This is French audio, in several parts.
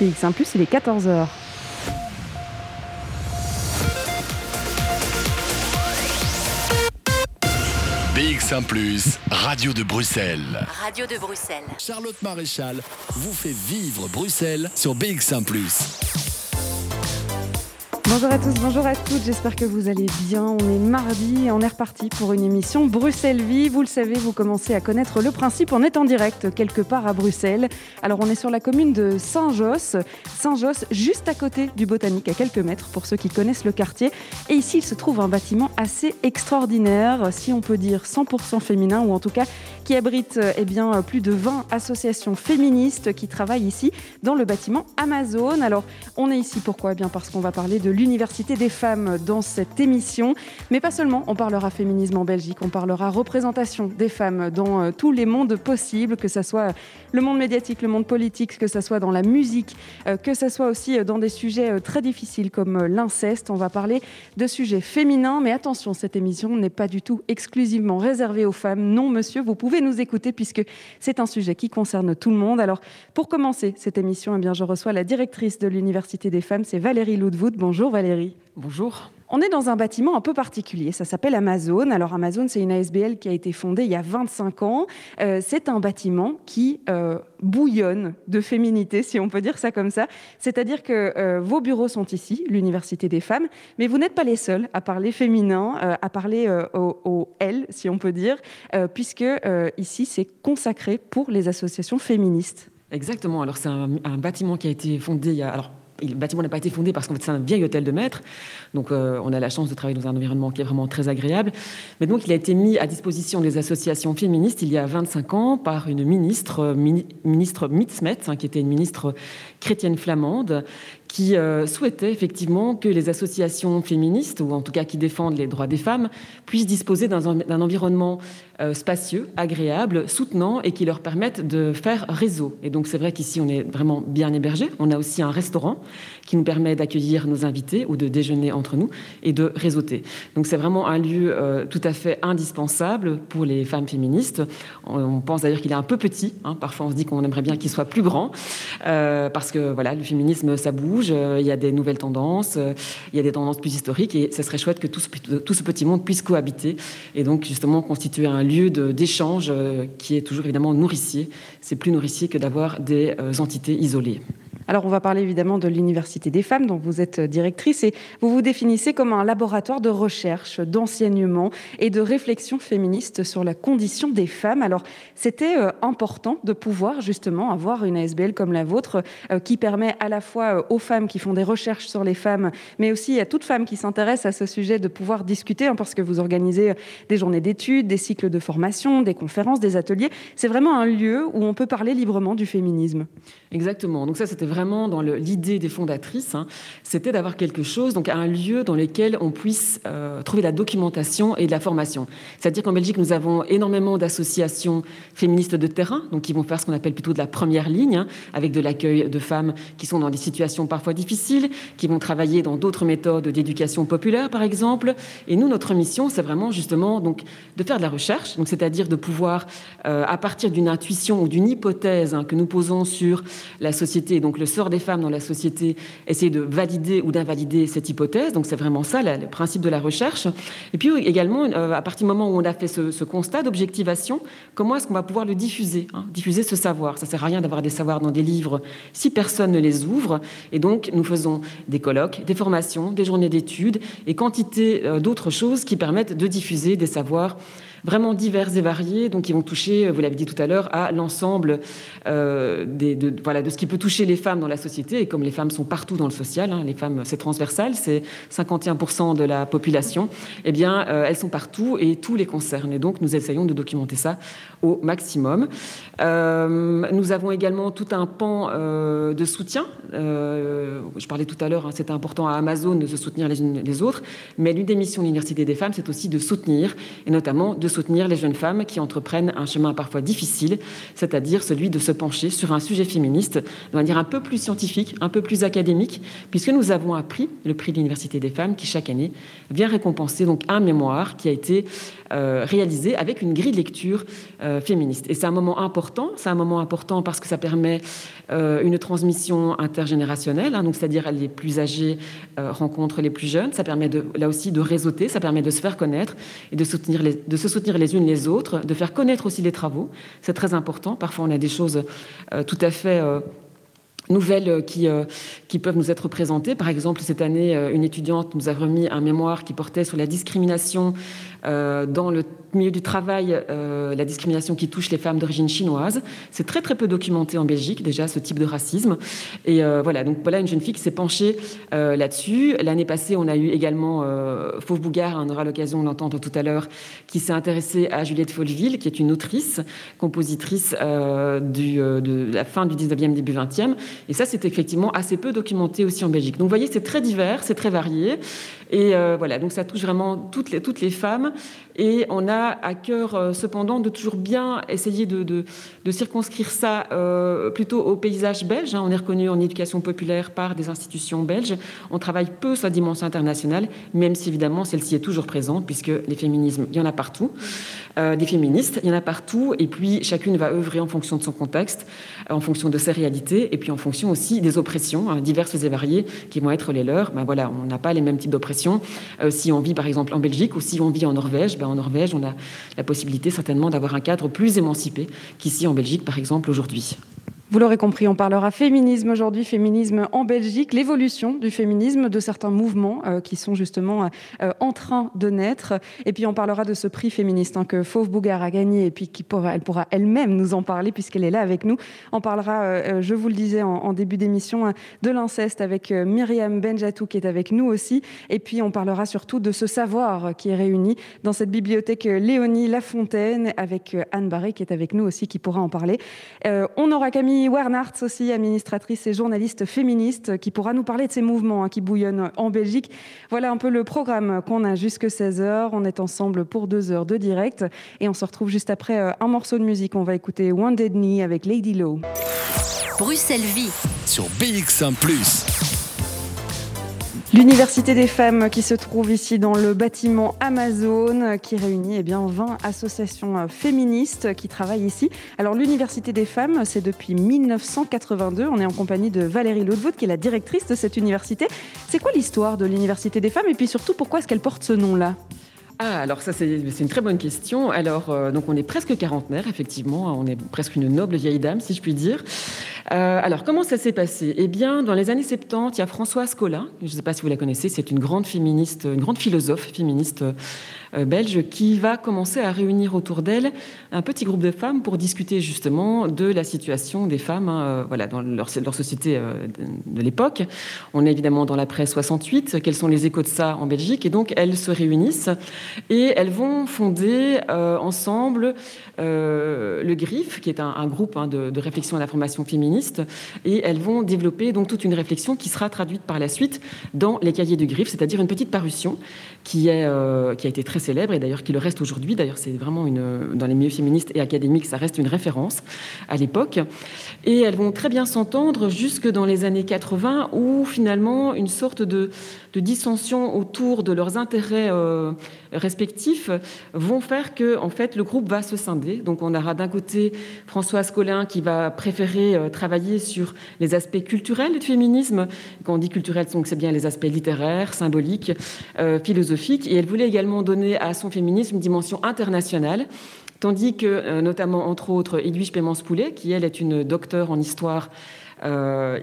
PX1+, il est 14h. BX1 Radio de Bruxelles. Radio de Bruxelles. Charlotte Maréchal vous fait vivre Bruxelles sur BX1 Bonjour à tous, bonjour à toutes, j'espère que vous allez bien. On est mardi on est reparti pour une émission Bruxelles Vie. Vous le savez, vous commencez à connaître le principe. En direct quelque part à Bruxelles. Alors on est sur la commune de Saint-Josse. Saint-Josse, juste à côté du Botanique, à quelques mètres pour ceux qui connaissent le quartier. Et ici, il se trouve un bâtiment assez extraordinaire, si on peut dire 100% féminin, ou en tout cas qui abrite eh bien, plus de 20 associations féministes qui travaillent ici dans le bâtiment Amazon. Alors on est ici pourquoi? Eh bien Parce qu'on va parler de l'Université des femmes dans cette émission. Mais pas seulement, on parlera féminisme en Belgique, on parlera représentation des femmes dans euh, tous les mondes possibles, que ce soit le monde médiatique, le monde politique, que ce soit dans la musique, euh, que ce soit aussi euh, dans des sujets très difficiles comme l'inceste. On va parler de sujets féminins, mais attention, cette émission n'est pas du tout exclusivement réservée aux femmes. Non, monsieur, vous pouvez nous écouter puisque c'est un sujet qui concerne tout le monde. Alors, pour commencer cette émission, eh bien, je reçois la directrice de l'Université des femmes, c'est Valérie Loudwood. Bonjour. Valérie. Bonjour. On est dans un bâtiment un peu particulier, ça s'appelle Amazon. Alors Amazon, c'est une ASBL qui a été fondée il y a 25 ans. Euh, c'est un bâtiment qui euh, bouillonne de féminité, si on peut dire ça comme ça. C'est-à-dire que euh, vos bureaux sont ici, l'Université des femmes, mais vous n'êtes pas les seuls à parler féminin, à parler au, au, elles, si on peut dire, puisque ici, c'est consacré pour les associations féministes. Exactement. Alors c'est un, bâtiment qui a été fondé il y a... le bâtiment n'a pas été fondé parce qu'en fait c'est un vieil hôtel de maître, donc euh, on a la chance de travailler dans un environnement qui est vraiment très agréable. Mais donc il a été mis à disposition des associations féministes il y a 25 ans par une ministre, euh, ministre Mitzmet, hein, qui était une ministre chrétienne flamande, qui euh, souhaitait effectivement que les associations féministes, ou en tout cas qui défendent les droits des femmes, puissent disposer d'un environnement spacieux, agréable, soutenant et qui leur permette de faire réseau. Et donc c'est vrai qu'ici on est vraiment bien hébergé. On a aussi un restaurant qui nous permet d'accueillir nos invités ou de déjeuner entre nous et de réseauter. Donc c'est vraiment un lieu euh, tout à fait indispensable pour les femmes féministes. On, pense d'ailleurs qu'il est un peu petit. Hein. Parfois on se dit qu'on aimerait bien qu'il soit plus grand parce que voilà le féminisme ça bouge euh, il y a des nouvelles tendances, euh, il y a des tendances plus historiques, et ce serait chouette que tout ce, tout ce petit monde puisse cohabiter, et donc justement constituer un lieu d'échange euh, qui est toujours évidemment nourricier. C'est plus nourricier que d'avoir des entités isolées. Alors, on va parler évidemment de l'Université des femmes, dont vous êtes directrice, et vous vous définissez comme un laboratoire de recherche, d'enseignement et de réflexion féministe sur la condition des femmes. Alors, c'était euh, important de pouvoir justement avoir une ASBL comme la vôtre, euh, qui permet à la fois euh, aux femmes qui font des recherches sur les femmes, mais aussi à toute femme qui s'intéresse à ce sujet de pouvoir discuter, hein, parce que vous organisez des journées d'études, des cycles de formation, des conférences, des ateliers. C'est vraiment un lieu où on peut parler librement du féminisme. Exactement. Donc ça, c'était vraiment dans l'idée des fondatrices, hein, c'était d'avoir quelque chose, donc un lieu dans lequel on puisse euh, trouver la documentation et de la formation. C'est-à-dire qu'en Belgique, nous avons énormément d'associations féministes de terrain, donc qui vont faire ce qu'on appelle plutôt de la première ligne, hein, avec de l'accueil de femmes qui sont dans des situations parfois difficiles, qui vont travailler dans d'autres méthodes d'éducation populaire, par exemple. Et nous, notre mission, c'est vraiment justement donc de faire de la recherche, donc c'est-à-dire de pouvoir, euh, à partir d'une intuition ou d'une hypothèse hein, que nous posons sur la société, donc le sort des femmes dans la société, essayer de valider ou d'invalider cette hypothèse. Donc c'est vraiment ça le principe de la recherche. Et puis également, euh, à partir du moment où on a fait ce, constat d'objectivation, comment est-ce qu'on va pouvoir le diffuser hein, Diffuser ce savoir? Ça sert à rien d'avoir des savoirs dans des livres si personne ne les ouvre. Et donc nous faisons des colloques, des formations, des journées d'études et quantité euh, d'autres choses qui permettent de diffuser des savoirs vraiment divers et variés, donc qui vont toucher, vous l'avez dit tout à l'heure, à l'ensemble euh, de, voilà, de ce qui peut toucher les femmes dans la société. Et comme les femmes sont partout dans le social, hein, les femmes, c'est transversal, c'est 51% de la population, eh bien, euh, elles sont partout et tout les concerne. Et donc, nous essayons de documenter ça au maximum. Euh, nous avons également tout un pan de soutien. je parlais tout à l'heure, hein, c'est important à Amazon de se soutenir les unes les autres, mais l'une des missions de l'Université des femmes, c'est aussi de soutenir, et notamment de soutenir les jeunes femmes qui entreprennent un chemin parfois difficile, c'est-à-dire celui de se pencher sur un sujet féministe de manière un peu plus scientifique, un peu plus académique, puisque nous avons appris le prix de l'Université des femmes qui chaque année vient récompenser donc un mémoire qui a été réalisé avec une grille de lecture féministe. Et c'est un moment important, c'est un moment important parce que ça permet une transmission intergénérationnelle, hein, c'est-à-dire les plus âgés rencontrent les plus jeunes, ça permet là aussi de réseauter, ça permet de se faire connaître et de, soutenir de se soutenir les unes les autres, de faire connaître aussi les travaux, c'est très important. Parfois on a des choses tout à fait nouvelles euh, qui, euh, qui peuvent nous être présentées. Par exemple, cette année, euh, une étudiante nous a remis un mémoire qui portait sur la discrimination dans le milieu du travail, la discrimination qui touche les femmes d'origine chinoise. C'est très très peu documenté en Belgique déjà ce type de racisme. Et voilà, donc voilà une jeune fille qui s'est penchée là-dessus. L'année passée, on a eu également Fauve Bougard, on aura l'occasion de l'entendre tout à l'heure, qui s'est intéressée à Juliette Folleville, qui est une autrice, compositrice de la fin du 19e, début 20e, et ça, c'est effectivement assez peu documenté aussi en Belgique. Donc vous voyez, c'est très divers, c'est très varié. Et euh, voilà, donc ça touche vraiment toutes les, toutes les femmes. Et on a à cœur, euh, cependant, de toujours bien essayer de, de, circonscrire ça euh, plutôt au paysage belge. Hein. On est reconnu en éducation populaire par des institutions belges. On travaille peu sur la dimension internationale, même si évidemment celle-ci est toujours présente, puisque les féminismes, il y en a partout. Des féministes, il y en a partout. Et puis chacune va œuvrer en fonction de son contexte, en fonction de ses réalités, et puis en fonction aussi des oppressions hein, diverses et variées qui vont être les leurs. Ben voilà, on n'a pas les mêmes types d'oppressions. Euh, si on vit par exemple en Belgique ou si on vit en Norvège, ben en Norvège, on a la possibilité certainement d'avoir un cadre plus émancipé qu'ici en Belgique par exemple aujourd'hui. Vous l'aurez compris, on parlera féminisme aujourd'hui, féminisme en Belgique, l'évolution du féminisme, de certains mouvements euh, qui sont justement euh, en train de naître. Et puis on parlera de ce prix féministe hein, que Fauve Bougard a gagné et puis qui pourra, elle pourra elle-même nous en parler puisqu'elle est là avec nous. On parlera, euh, je vous le disais en, début d'émission, de l'inceste avec Myriam Benjatou qui est avec nous aussi. Et puis on parlera surtout de ce savoir qui est réuni dans cette bibliothèque Léonie Lafontaine avec Anne Barré qui est avec nous aussi qui pourra en parler. on aura Camille Wernhardt aussi, administratrice et journaliste féministe, qui pourra nous parler de ces mouvements hein, qui bouillonnent en Belgique. Voilà un peu le programme qu'on a jusque 16h. On est ensemble pour deux heures de direct et on se retrouve juste après euh, un morceau de musique. On va écouter One Dead Knee avec Lady Low. Bruxelles Vie sur BX1 ⁇ L'Université des femmes qui se trouve ici dans le bâtiment Amazon qui réunit eh bien, 20 associations euh, féministes qui travaillent ici. Alors l'Université des femmes, c'est depuis 1982. On est en compagnie de Valérie Laudevoot qui est la directrice de cette université. C'est quoi l'histoire de l'Université des femmes et puis surtout pourquoi est-ce qu'elle porte ce nom-là? Ah, alors ça, c'est une très bonne question. Alors, euh, donc on est presque quarantenaire, effectivement. On est presque une noble vieille dame, si je puis dire. Euh, alors, comment ça s'est passé? Eh bien, dans les années 70, il y a Françoise Colin, je ne sais pas si vous la connaissez, c'est une grande féministe, une grande philosophe féministe belge qui va commencer à réunir autour d'elle un petit groupe de femmes pour discuter justement de la situation des femmes hein, euh, voilà, dans leur, société euh, de l'époque. On est évidemment dans l'après 68. Quels sont les échos de ça en Belgique? Et donc, elles se réunissent et elles vont fonder ensemble le GRIF, qui est un, groupe hein, de, de, réflexion et d'information féministe. Et elles vont développer donc toute une réflexion qui sera traduite par la suite dans les cahiers du GRIF, c'est-à-dire une petite parution qui, est, qui a été très célèbre et d'ailleurs qui le reste aujourd'hui. D'ailleurs, c'est vraiment une, dans les milieux féministes et académiques, ça reste une référence à l'époque. Et elles vont très bien s'entendre jusque dans les années 80 où finalement une sorte de, de dissension autour de leurs intérêts euh, respectifs vont faire que en fait le groupe va se scinder. Donc on aura d'un côté Françoise Collin qui va préférer euh, travailler sur les aspects culturels du féminisme. Quand on dit culturel, c'est bien les aspects littéraires, symboliques, euh, philosophiques. Et elle voulait également donner à son féminisme une dimension internationale. Tandis que, notamment, entre autres, Edwige Pémence-Poulet, qui, elle, est une docteure en histoire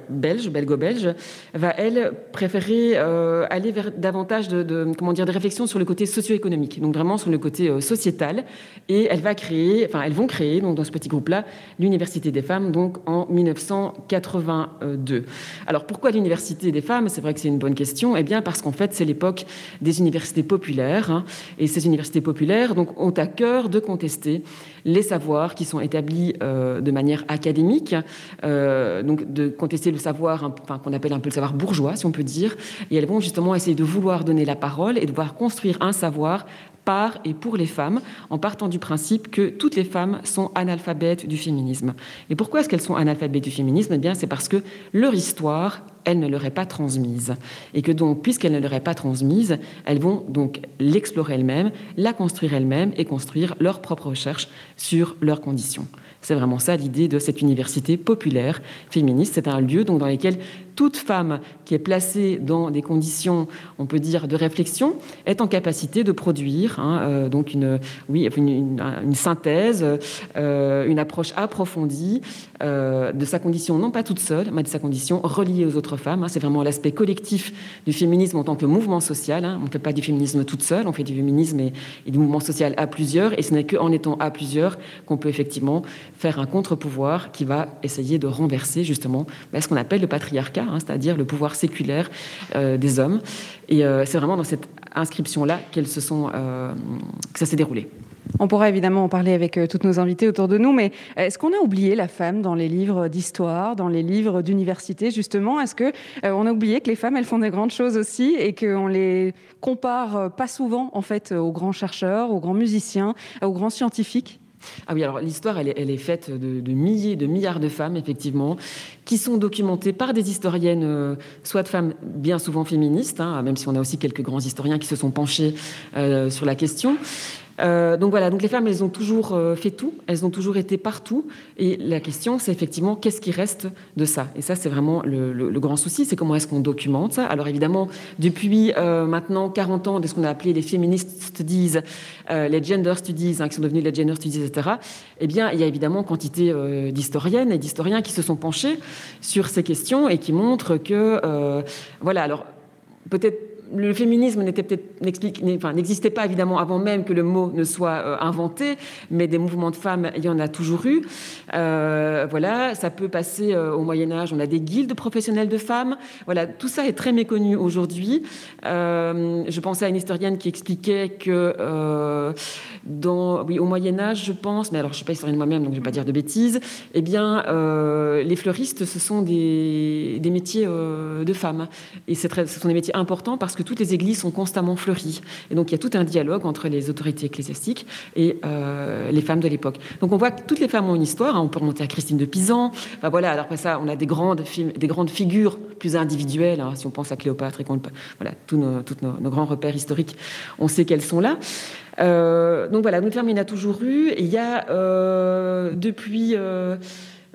belge, belgo-belge, va elle préférer euh, aller vers davantage de, comment dire des réflexions sur le côté socio-économique, donc vraiment sur le côté euh, sociétal. Et elle va créer, enfin elles vont créer donc dans ce petit groupe-là l'université des femmes donc en 1982. Alors pourquoi l'université des femmes? C'est vrai que c'est une bonne question. Eh bien parce qu'en fait c'est l'époque des universités populaires hein, et ces universités populaires donc ont à cœur de contester les savoirs qui sont établis de manière académique. donc de contester le savoir, enfin, qu'on appelle un peu le savoir bourgeois, si on peut dire, et elles vont justement essayer de vouloir donner la parole et de vouloir construire un savoir par et pour les femmes, en partant du principe que toutes les femmes sont analphabètes du féminisme. Et pourquoi est-ce qu'elles sont analphabètes du féminisme? Eh bien, c'est parce que leur histoire, elle ne leur est pas transmise. Et que donc, puisqu'elle ne leur est pas transmise, elles vont donc l'explorer elles-mêmes, la construire elles-mêmes et construire leurs propres recherches sur leurs conditions. C'est vraiment ça l'idée de cette université populaire féministe. C'est un lieu donc, dans lequel toute femme qui est placée dans des conditions, on peut dire, de réflexion, est en capacité de produire hein, euh, donc une, oui, une, synthèse, euh, une approche approfondie euh, de sa condition, non pas toute seule, mais de sa condition reliée aux autres femmes. Hein. C'est vraiment l'aspect collectif du féminisme en tant que mouvement social. Hein. On ne fait pas du féminisme toute seule, on fait du féminisme et, et du mouvement social à plusieurs, et ce n'est qu'en étant à plusieurs qu'on peut effectivement faire un contre-pouvoir qui va essayer de renverser justement ben, ce qu'on appelle le patriarcat Hein, c'est-à-dire le pouvoir séculaire euh, des hommes. Et euh, c'est vraiment dans cette inscription-là qu'elles se sont, euh, que ça s'est déroulé. On pourra évidemment en parler avec toutes nos invités autour de nous, mais est-ce qu'on a oublié la femme dans les livres d'histoire, dans les livres d'université justement? Est-ce que on a oublié que les femmes elles font des grandes choses aussi et qu'on les compare pas souvent en fait aux grands chercheurs, aux grands musiciens, aux grands scientifiques? Ah oui, alors l'histoire, elle, est faite de, milliers, de milliards de femmes, effectivement, qui sont documentées par des historiennes, euh, soit de femmes bien souvent féministes, hein, même si on a aussi quelques grands historiens qui se sont penchés euh, sur la question, euh, donc voilà, donc les femmes, elles ont toujours euh, fait tout, elles ont toujours été partout. Et la question, c'est effectivement qu'est-ce qui reste de ça? Et ça, c'est vraiment le, grand souci, c'est comment est-ce qu'on documente ça? Alors évidemment, depuis euh, maintenant 40 ans de ce qu'on a appelé les feminist studies, les gender studies, hein, qui sont devenus les gender studies, etc., eh bien, il y a évidemment quantité d'historiennes et d'historiens qui se sont penchés sur ces questions et qui montrent que, voilà, alors peut-être le féminisme n'existait pas évidemment avant même que le mot ne soit euh, inventé, mais des mouvements de femmes, il y en a toujours eu. Euh, voilà, ça peut passer euh, au Moyen Âge. On a des guildes professionnelles de femmes. Voilà, tout ça est très méconnu aujourd'hui. je pensais à une historienne qui expliquait que dans, oui, au Moyen Âge, je pense, mais alors je suis pas historienne moi-même, donc je vais pas dire de bêtises. Eh bien, les fleuristes, ce sont des, métiers de femmes, et c'est ce sont des métiers importants parce que toutes les églises sont constamment fleuries. Et donc il y a tout un dialogue entre les autorités ecclésiastiques et euh, les femmes de l'époque. Donc on voit que toutes les femmes ont une histoire. Hein. On peut remonter à Christine de Pisan. Enfin, voilà. Après ça, on a des grandes, des grandes figures plus individuelles. Hein. Si on pense à Cléopâtre et qu'on voilà, tous nos, tous nos, grands repères historiques, on sait qu'elles sont là. Euh, donc voilà, une femme, il y en a toujours eu. Et il y a euh, depuis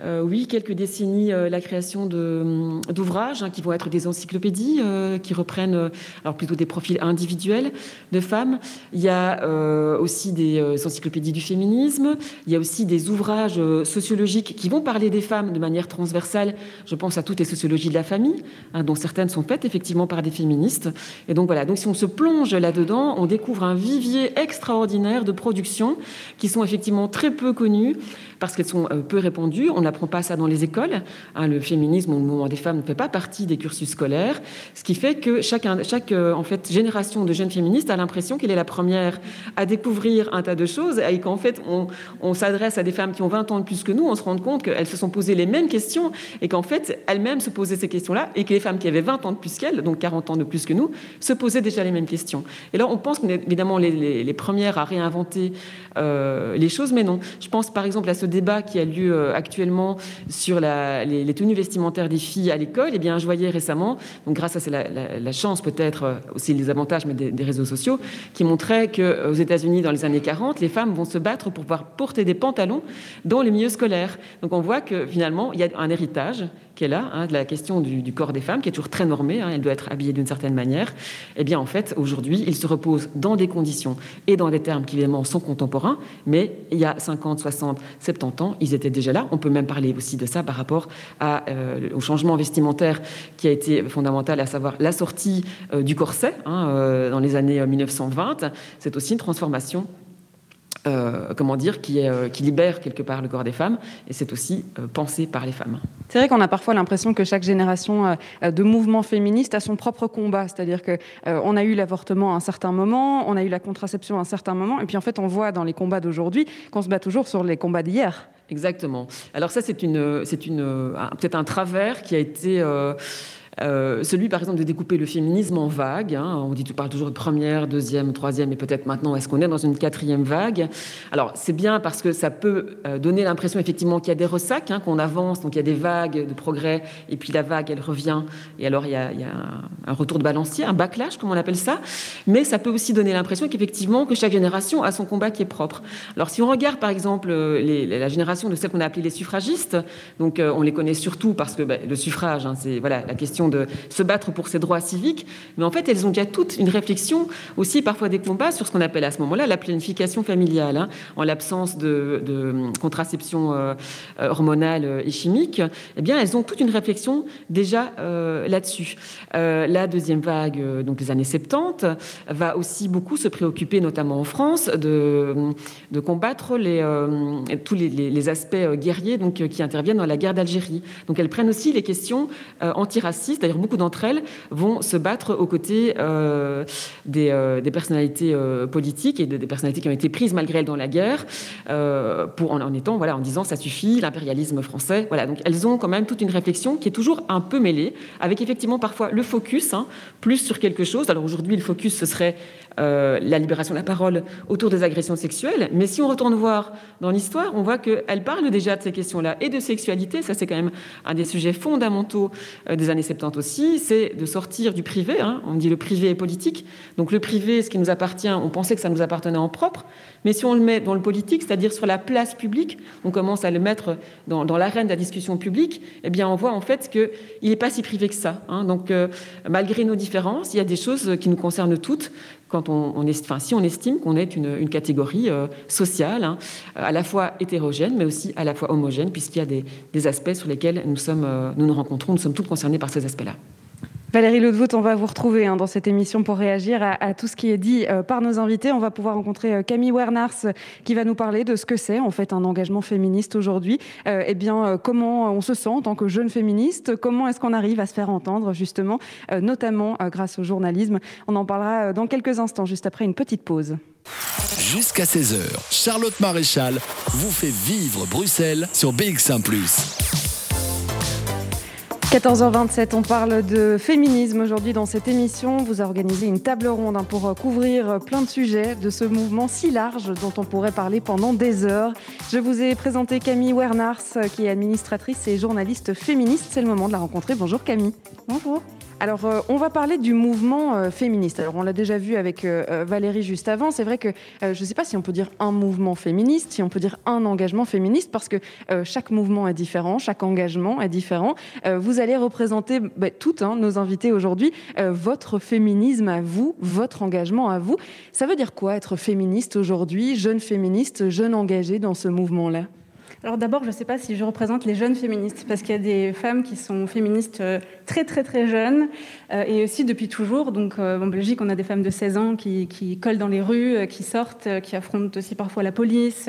euh, oui, quelques décennies, euh, la création hum, d'ouvrages hein, qui vont être des encyclopédies euh, qui reprennent alors plutôt des profils individuels de femmes. Il y a aussi des encyclopédies du féminisme. Il y a aussi des ouvrages sociologiques qui vont parler des femmes de manière transversale. Je pense à toutes les sociologies de la famille, hein, dont certaines sont faites effectivement par des féministes. Et donc voilà. Donc si on se plonge là-dedans, on découvre un vivier extraordinaire de productions qui sont effectivement très peu connues parce qu'elles sont peu répandues. On n'apprend pas ça dans les écoles. Hein, le féminisme ou le mouvement des femmes ne fait pas partie des cursus scolaires, ce qui fait que chaque, euh, génération de jeunes féministes a l'impression qu'elle est la première à découvrir un tas de choses et qu'en fait, on, s'adresse à des femmes qui ont 20 ans de plus que nous, on se rend compte qu'elles se sont posées les mêmes questions et qu'en fait, elles-mêmes se posaient ces questions-là et que les femmes qui avaient 20 ans de plus qu'elles, donc 40 ans de plus que nous, se posaient déjà les mêmes questions. Et là, on pense qu'on est évidemment les, premières à réinventer euh, les choses, mais non. Je pense par exemple à ce débat qui a lieu euh, actuellement sur les, tenues vestimentaires des filles à l'école, eh bien, je voyais récemment, donc grâce à la, chance peut-être euh, aussi les avantages mais des, réseaux sociaux, qui montraient qu'aux euh, États-Unis dans les années 40, les femmes vont se battre pour pouvoir porter des pantalons dans les milieux scolaires. Donc on voit que finalement il y a un héritage qui est là, de la question du, corps des femmes, qui est toujours très normée, hein, elle doit être habillée d'une certaine manière, eh bien en fait, aujourd'hui, il se repose dans des conditions et dans des termes qui évidemment sont contemporains, mais il y a 50, 60, 70 ans, ils étaient déjà là. On peut même parler aussi de ça par rapport euh, au changement vestimentaire qui a été fondamental, à savoir la sortie euh, du corset hein, euh, dans les années 1920. C'est aussi une transformation euh, comment dire, qui, euh, qui, libère quelque part le corps des femmes, et c'est aussi euh, pensé par les femmes. C'est vrai qu'on a parfois l'impression que chaque génération de mouvements féministes a son propre combat, c'est-à-dire que on a eu l'avortement à un certain moment, on a eu la contraception à un certain moment, et puis en fait on voit dans les combats d'aujourd'hui qu'on se bat toujours sur les combats d'hier. Exactement. Alors ça c'est une, c'est une, peut-être un travers qui a été celui, par exemple, de découper le féminisme en vagues. Hein. On dit, tu parles toujours de première, deuxième, troisième, et peut-être maintenant, est-ce qu'on est dans une quatrième vague? Alors, c'est bien parce que ça peut donner l'impression, effectivement, qu'il y a des ressacs, hein, qu'on avance, donc il y a des vagues de progrès, et puis la vague, elle revient, et alors il y a, un retour de balancier, un backlash, comme on appelle ça. Mais ça peut aussi donner l'impression qu'effectivement, que chaque génération a son combat qui est propre. Alors, si on regarde, par exemple, la génération de celles qu'on a appelées les suffragistes, donc on les connaît surtout parce que ben, le suffrage, hein, c'est voilà, la question de se battre pour ses droits civiques, mais en fait, elles ont déjà toute une réflexion, aussi parfois des combats, sur ce qu'on appelle à ce moment-là la planification familiale. Hein. en l'absence de, contraception euh, hormonale et chimique, eh bien, elles ont toute une réflexion déjà euh, là-dessus. Euh, la deuxième vague, donc les années 70, va aussi beaucoup se préoccuper, notamment en France, de, combattre tous les, les, aspects guerriers donc, qui interviennent dans la guerre d'Algérie. Donc, elles prennent aussi les questions antiracistes. D'ailleurs, beaucoup d'entre elles vont se battre aux côtés des, des, personnalités politiques et des personnalités qui ont été prises malgré elles dans la guerre, en étant, voilà, en disant ça suffit, l'impérialisme français. Voilà, donc elles ont quand même toute une réflexion qui est toujours un peu mêlée, avec effectivement parfois le focus, hein, plus sur quelque chose. Alors aujourd'hui, le focus, ce serait euh, la libération de la parole autour des agressions sexuelles. Mais si on retourne voir dans l'histoire, on voit qu'elle parle déjà de ces questions-là et de sexualité. Ça, c'est quand même un des sujets fondamentaux euh, des années 70 aussi. C'est de sortir du privé. Hein. On dit le privé est politique. Donc le privé, ce qui nous appartient, on pensait que ça nous appartenait en propre. Mais si on le met dans le politique, c'est-à-dire sur la place publique, on commence à le mettre dans, l'arène de la discussion publique, eh bien, on voit en fait qu'il n'est pas si privé que ça. Hein. Donc, euh, malgré nos différences, il y a des choses qui nous concernent toutes quand on, enfin, si on estime qu'on est une, catégorie euh, sociale, hein, à la fois hétérogène, mais aussi à la fois homogène, puisqu'il y a des, des, aspects sur lesquels nous, sommes, euh, nous nous rencontrons, nous sommes tous concernés par ces aspects-là. Valérie Laudevoot, on va vous retrouver hein, dans cette émission pour réagir à, tout ce qui est dit euh, par nos invités. On va pouvoir rencontrer euh, Camille Wernars qui va nous parler de ce que c'est en fait un engagement féministe aujourd'hui. Euh, eh bien, comment on se sent en tant que jeune féministe? Comment est-ce qu'on arrive à se faire entendre justement, notamment grâce au journalisme? On en parlera dans quelques instants, juste après une petite pause. Jusqu'à 16h, Charlotte Maréchal vous fait vivre Bruxelles sur BX1 ⁇ 14h27, on parle de féminisme aujourd'hui dans cette émission. Vous a organisé une table ronde hein, pour couvrir plein de sujets de ce mouvement si large dont on pourrait parler pendant des heures. Je vous ai présenté Camille Wernars, qui est administratrice et journaliste féministe. C'est le moment de la rencontrer. Bonjour Camille. Bonjour. Alors, euh, on va parler du mouvement euh, féministe. Alors, on l'a déjà vu avec euh, Valérie juste avant. C'est vrai que je ne sais pas si on peut dire un mouvement féministe, si on peut dire un engagement féministe, parce que chaque mouvement est différent, chaque engagement est différent. vous allez représenter bah, toutes hein, nos invités aujourd'hui, votre féminisme à vous, votre engagement à vous. Ça veut dire quoi être féministe aujourd'hui, jeune féministe, jeune engagée dans ce mouvement-là? Alors d'abord, je ne sais pas si je représente les jeunes féministes, parce qu'il y a des femmes qui sont féministes euh, très très très jeunes, euh, et aussi depuis toujours. Donc euh, en Belgique, on a des femmes de 16 ans qui, collent dans les rues, qui sortent, qui affrontent aussi parfois la police,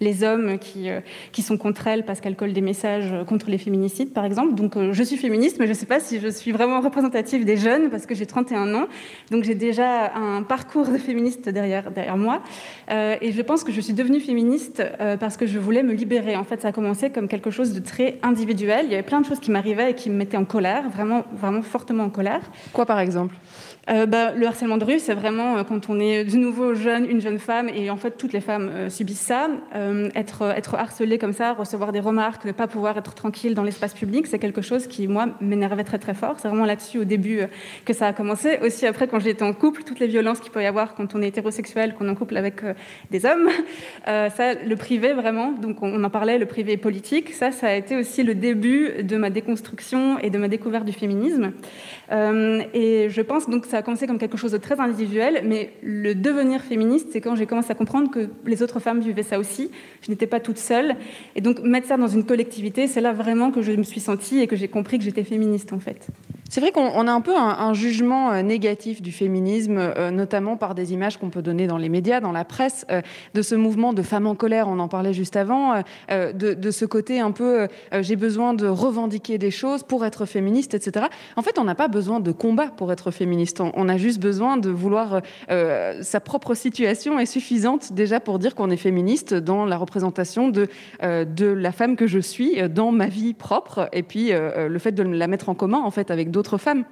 les hommes qui, qui sont contre elles parce qu'elles collent des messages contre les féminicides, par exemple. Donc je suis féministe, mais je ne sais pas si je suis vraiment représentative des jeunes, parce que j'ai 31 ans, donc j'ai déjà un parcours de féministe derrière, derrière moi. et je pense que je suis devenue féministe parce que je voulais me libérer en fait, ça a commencé comme quelque chose de très individuel. Il y avait plein de choses qui m'arrivaient et qui me mettaient en colère, vraiment, vraiment fortement en colère. Quoi, par exemple? Euh, bah, le harcèlement de rue, c'est vraiment euh, quand on est de nouveau jeune, une jeune femme, et en fait toutes les femmes euh, subissent ça. être, être harcelée comme ça, recevoir des remarques, ne pas pouvoir être tranquille dans l'espace public, c'est quelque chose qui, moi, m'énervait très très fort. C'est vraiment là-dessus au début que ça a commencé. Aussi après, quand j'étais en couple, toutes les violences qu'il peut y avoir quand on est hétérosexuel, qu'on est en couple avec des hommes, ça, le privé vraiment, donc on, en parlait, le privé politique, ça, ça a été aussi le début de ma déconstruction et de ma découverte du féminisme. Et je pense donc ça a commencé comme quelque chose de très individuel, mais le devenir féministe, c'est quand j'ai commencé à comprendre que les autres femmes vivaient ça aussi. Je n'étais pas toute seule. Et donc mettre ça dans une collectivité, c'est là vraiment que je me suis sentie et que j'ai compris que j'étais féministe en fait. C'est vrai qu'on a un peu un, jugement euh, négatif du féminisme, euh, notamment par des images qu'on peut donner dans les médias, dans la presse, euh, de ce mouvement de femmes en colère, on en parlait juste avant, de, ce côté un peu j'ai besoin de revendiquer des choses pour être féministe, etc. En fait, on n'a pas besoin de combat pour être féministe. On, a juste besoin de vouloir sa propre situation est suffisante déjà pour dire qu'on est féministe dans la représentation de, de la femme que je suis dans ma vie propre et puis le fait de la mettre en commun en fait avec d'autres femmes.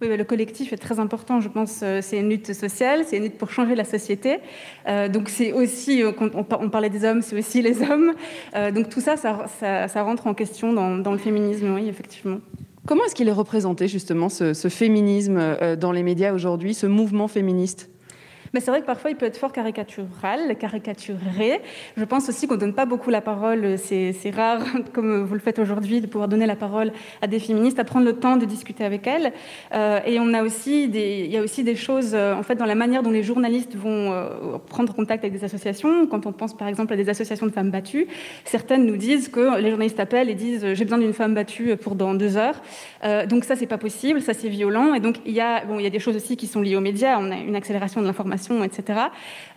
Oui, le collectif est très important, je pense. Euh, c'est une lutte sociale, c'est une lutte pour changer la société. Euh, donc c'est aussi, euh, on, parlait des hommes, c'est aussi les hommes. donc tout ça ça, rentre en question dans, le féminisme, oui, effectivement. Comment est-ce qu'il est représenté justement ce féminisme dans les médias aujourd'hui, ce mouvement féministe? Mais c'est vrai que parfois il peut être fort caricatural, caricaturé. Je pense aussi qu'on ne donne pas beaucoup la parole, c'est rare, comme vous le faites aujourd'hui, de pouvoir donner la parole à des féministes, à prendre le temps de discuter avec elles. Euh, et il y a aussi des choses, euh, en fait, dans la manière dont les journalistes vont euh, prendre contact avec des associations. Quand on pense par exemple à des associations de femmes battues, certaines nous disent que les journalistes appellent et disent j'ai besoin d'une femme battue pour dans deux heures. donc ça, c'est pas possible, ça c'est violent. Et donc il y a, bon, il y a des choses aussi qui sont liées aux médias. On a une accélération de l'information etc.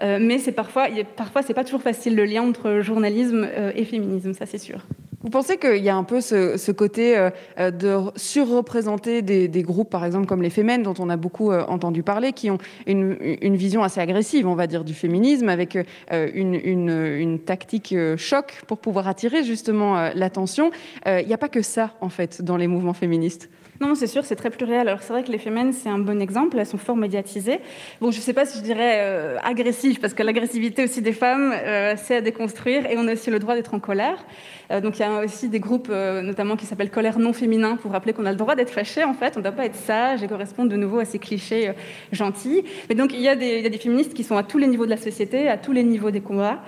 Euh, mais c'est parfois, parfois c'est pas toujours facile le lien entre journalisme euh, et féminisme, ça c'est sûr. Vous pensez qu'il y a un peu ce, côté euh, de surreprésenter des, des, groupes, par exemple comme les Femmes, dont on a beaucoup entendu parler, qui ont une, une, vision assez agressive, on va dire, du féminisme, avec une, une tactique choc pour pouvoir attirer justement l'attention. Il n'y a pas que ça, en fait, dans les mouvements féministes? Non, c'est sûr, c'est très pluriel. Alors c'est vrai que les femmes, c'est un bon exemple, elles sont fort médiatisées. Bon, je ne sais pas si je dirais euh, agressive, parce que l'agressivité aussi des femmes, euh, c'est à déconstruire, et on a aussi le droit d'être en colère. Euh, donc il y a aussi des groupes, notamment qui s'appellent colère non féminin, pour rappeler qu'on a le droit d'être fâché, en fait, on ne doit pas être sage et correspondre de nouveau à ces clichés gentils. Mais donc il y, il y, a des, féministes qui sont à tous les niveaux de la société, à tous les niveaux des combats,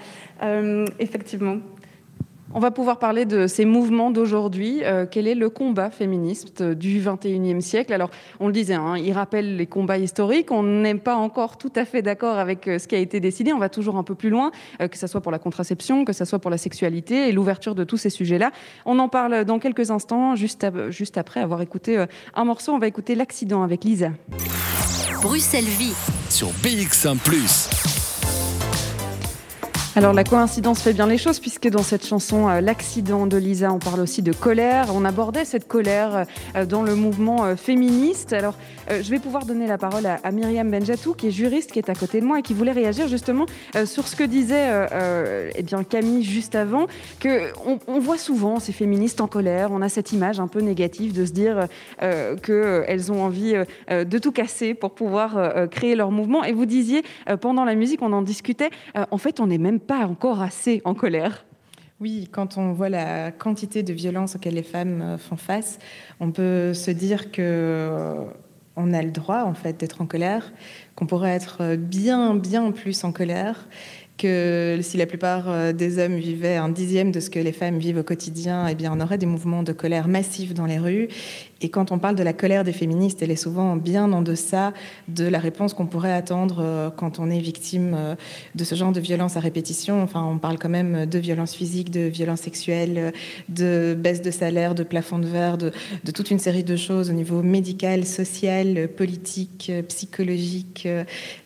effectivement. On va pouvoir parler de ces mouvements d'aujourd'hui. Euh, quel est le combat féministe du 21e siècle? Alors, on le disait, hein, il rappelle les combats historiques. On n'est pas encore tout à fait d'accord avec euh, ce qui a été décidé. On va toujours un peu plus loin, euh, que ce soit pour la contraception, que ce soit pour la sexualité et l'ouverture de tous ces sujets-là. On en parle dans quelques instants, juste, juste après avoir écouté un morceau. On va écouter L'accident avec Lisa. Bruxelles Vie sur BX1 ⁇ alors la coïncidence fait bien les choses puisque dans cette chanson euh, L'accident de Lisa, on parle aussi de colère. On abordait cette colère euh, dans le mouvement euh, féministe. Alors je vais pouvoir donner la parole à, Myriam Benjatou qui est juriste, qui est à côté de moi et qui voulait réagir justement sur ce que disait eh bien Camille juste avant, que on, voit souvent ces féministes en colère. On a cette image un peu négative de se dire qu'elles ont envie de tout casser pour pouvoir créer leur mouvement. Et vous disiez pendant la musique, on en discutait. en fait, on n'est même pas encore assez en colère. Oui, quand on voit la quantité de violences auxquelles les femmes euh, font face, on peut se dire que euh, on a le droit en fait d'être en colère, qu'on pourrait être bien bien plus en colère que si la plupart euh, des hommes vivaient un dixième de ce que les femmes vivent au quotidien, eh bien, on aurait des mouvements de colère massifs dans les rues. Et quand on parle de la colère des féministes, elle est souvent bien en deçà de la réponse qu'on pourrait attendre euh, quand on est victime euh, de ce genre de violence à répétition. Enfin, on parle quand même de violence physique, de violence sexuelle, de baisse de salaire, de plafond de verre, de, toute une série de choses au niveau médical, social, politique, psychologique,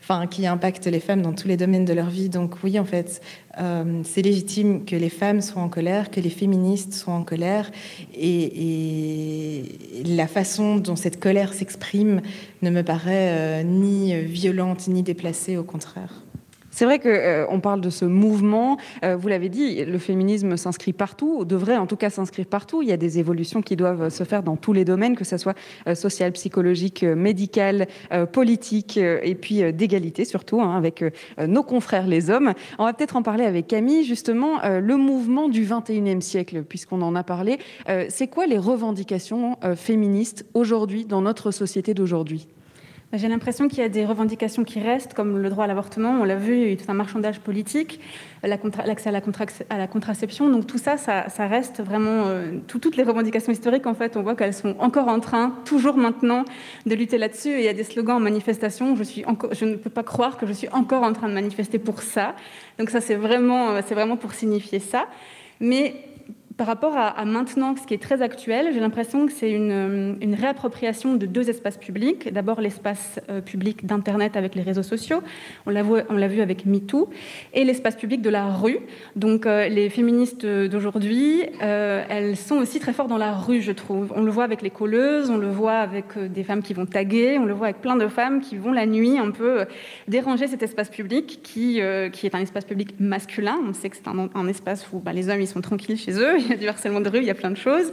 enfin, qui impactent les femmes dans tous les domaines de leur vie. Donc oui, en fait, euh, c'est légitime que les femmes soient en colère, que les féministes soient en colère, et, la façon dont cette colère s'exprime ne me paraît euh, ni violente ni déplacée, au contraire. C'est vrai qu'on euh, parle de ce mouvement. Euh, vous l'avez dit, le féminisme s'inscrit partout, devrait en tout cas s'inscrire partout. Il y a des évolutions qui doivent se faire dans tous les domaines, que ce soit euh, social, psychologique, médical, politique et puis d'égalité surtout, hein, avec nos confrères les hommes. On va peut-être en parler avec Camille, justement, le mouvement du 21e siècle, puisqu'on en a parlé. C'est quoi les revendications féministes aujourd'hui dans notre société d'aujourd'hui? J'ai l'impression qu'il y a des revendications qui restent, comme le droit à l'avortement, on l'a vu, il y a eu tout un marchandage politique, l'accès à, la contraception. Donc tout ça, ça, reste vraiment... Euh, toutes les revendications historiques, en fait, on voit qu'elles sont encore en train, toujours maintenant, de lutter là-dessus. Et il y a des slogans en manifestation, je, ne peux pas croire que je suis encore en train de manifester pour ça. Donc ça, c'est vraiment, vraiment pour signifier ça. Mais par rapport à, maintenant, ce qui est très actuel, j'ai l'impression que c'est une, euh, réappropriation de deux espaces publics. D'abord l'espace euh, public d'Internet avec les réseaux sociaux, on l'a vu, avec MeToo, et l'espace public de la rue. Donc euh, les féministes d'aujourd'hui, elles sont aussi très fortes dans la rue, je trouve. On le voit avec les colleuses, on le voit avec des femmes qui vont taguer, on le voit avec plein de femmes qui vont la nuit un peu déranger cet espace public qui, qui est un espace public masculin. On sait que c'est un, espace où bah, les hommes ils sont tranquilles chez eux du harcèlement de rue, il y a plein de choses.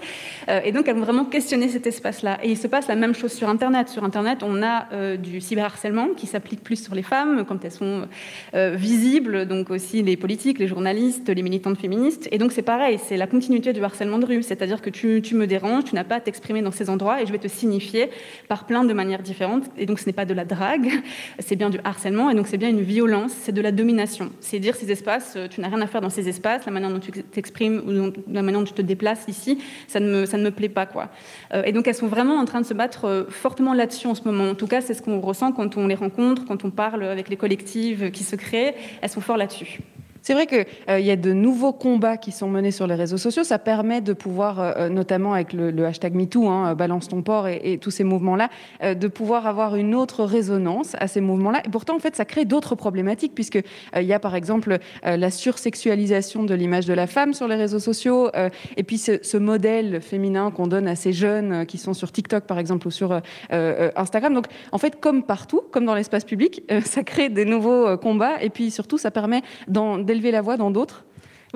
et donc, elles vont vraiment questionner cet espace-là. Et il se passe la même chose sur Internet. Sur Internet, on a du cyberharcèlement qui s'applique plus sur les femmes quand elles sont visibles, donc aussi les politiques, les journalistes, les militantes féministes. Et donc, c'est pareil, c'est la continuité du harcèlement de rue. C'est-à-dire que tu, me déranges, tu n'as pas à t'exprimer dans ces endroits et je vais te signifier par plein de manières différentes. Et donc, ce n'est pas de la drague, c'est bien du harcèlement. Et donc, c'est bien une violence, c'est de la domination. C'est dire ces espaces, euh, tu n'as rien à faire dans ces espaces, la manière dont tu t'exprimes ou la manière dont tu te déplaces ici, ça ne me, ça ne me plaît pas. Quoi. Euh, et donc, elles sont vraiment en train de se battre euh, fortement là-dessus en ce moment. En tout cas, c'est ce qu'on ressent quand on les rencontre, quand on parle avec les collectives qui se créent. Elles sont fortes là-dessus. C'est vrai qu'il euh, y a de nouveaux combats qui sont menés sur les réseaux sociaux. Ça permet de pouvoir, euh, euh, notamment avec le, hashtag MeToo, hein, balance ton port et, tous ces mouvements-là, de pouvoir avoir une autre résonance à ces mouvements-là. Et pourtant, en fait, ça crée d'autres problématiques, puisqu'il y a par exemple la sursexualisation de l'image de la femme sur les réseaux sociaux, et puis ce, ce modèle féminin qu'on donne à ces jeunes qui sont sur TikTok, par exemple, ou sur Instagram. Donc, en fait, comme partout, comme dans l'espace public, ça crée des nouveaux combats, et puis surtout, ça permet dans, élever la voix dans d'autres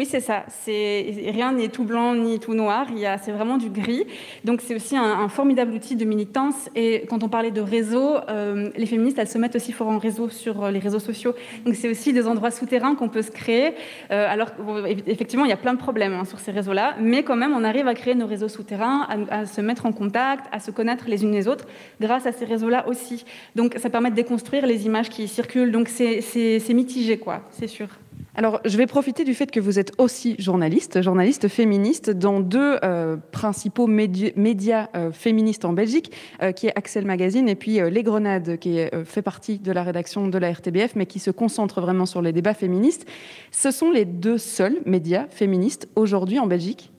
oui, c'est ça. Rien n'est tout blanc ni tout noir. C'est vraiment du gris. Donc c'est aussi un, formidable outil de militance. Et quand on parlait de réseau, euh, les féministes, elles se mettent aussi fort en réseau sur euh, les réseaux sociaux. Donc c'est aussi des endroits souterrains qu'on peut se créer. Euh, alors effectivement, il y a plein de problèmes hein, sur ces réseaux-là, mais quand même, on arrive à créer nos réseaux souterrains, à, se mettre en contact, à se connaître les unes les autres, grâce à ces réseaux-là aussi. Donc ça permet de déconstruire les images qui circulent. Donc c'est mitigé, quoi. C'est sûr. Alors, je vais profiter du fait que vous êtes aussi journaliste, journaliste féministe dans deux euh, principaux médias euh, féministes en Belgique, euh, qui est Axel Magazine et puis Les Grenades, qui fait partie de la rédaction de la RTBF, mais qui se concentre vraiment sur les débats féministes. Ce sont les deux seuls médias féministes aujourd'hui en Belgique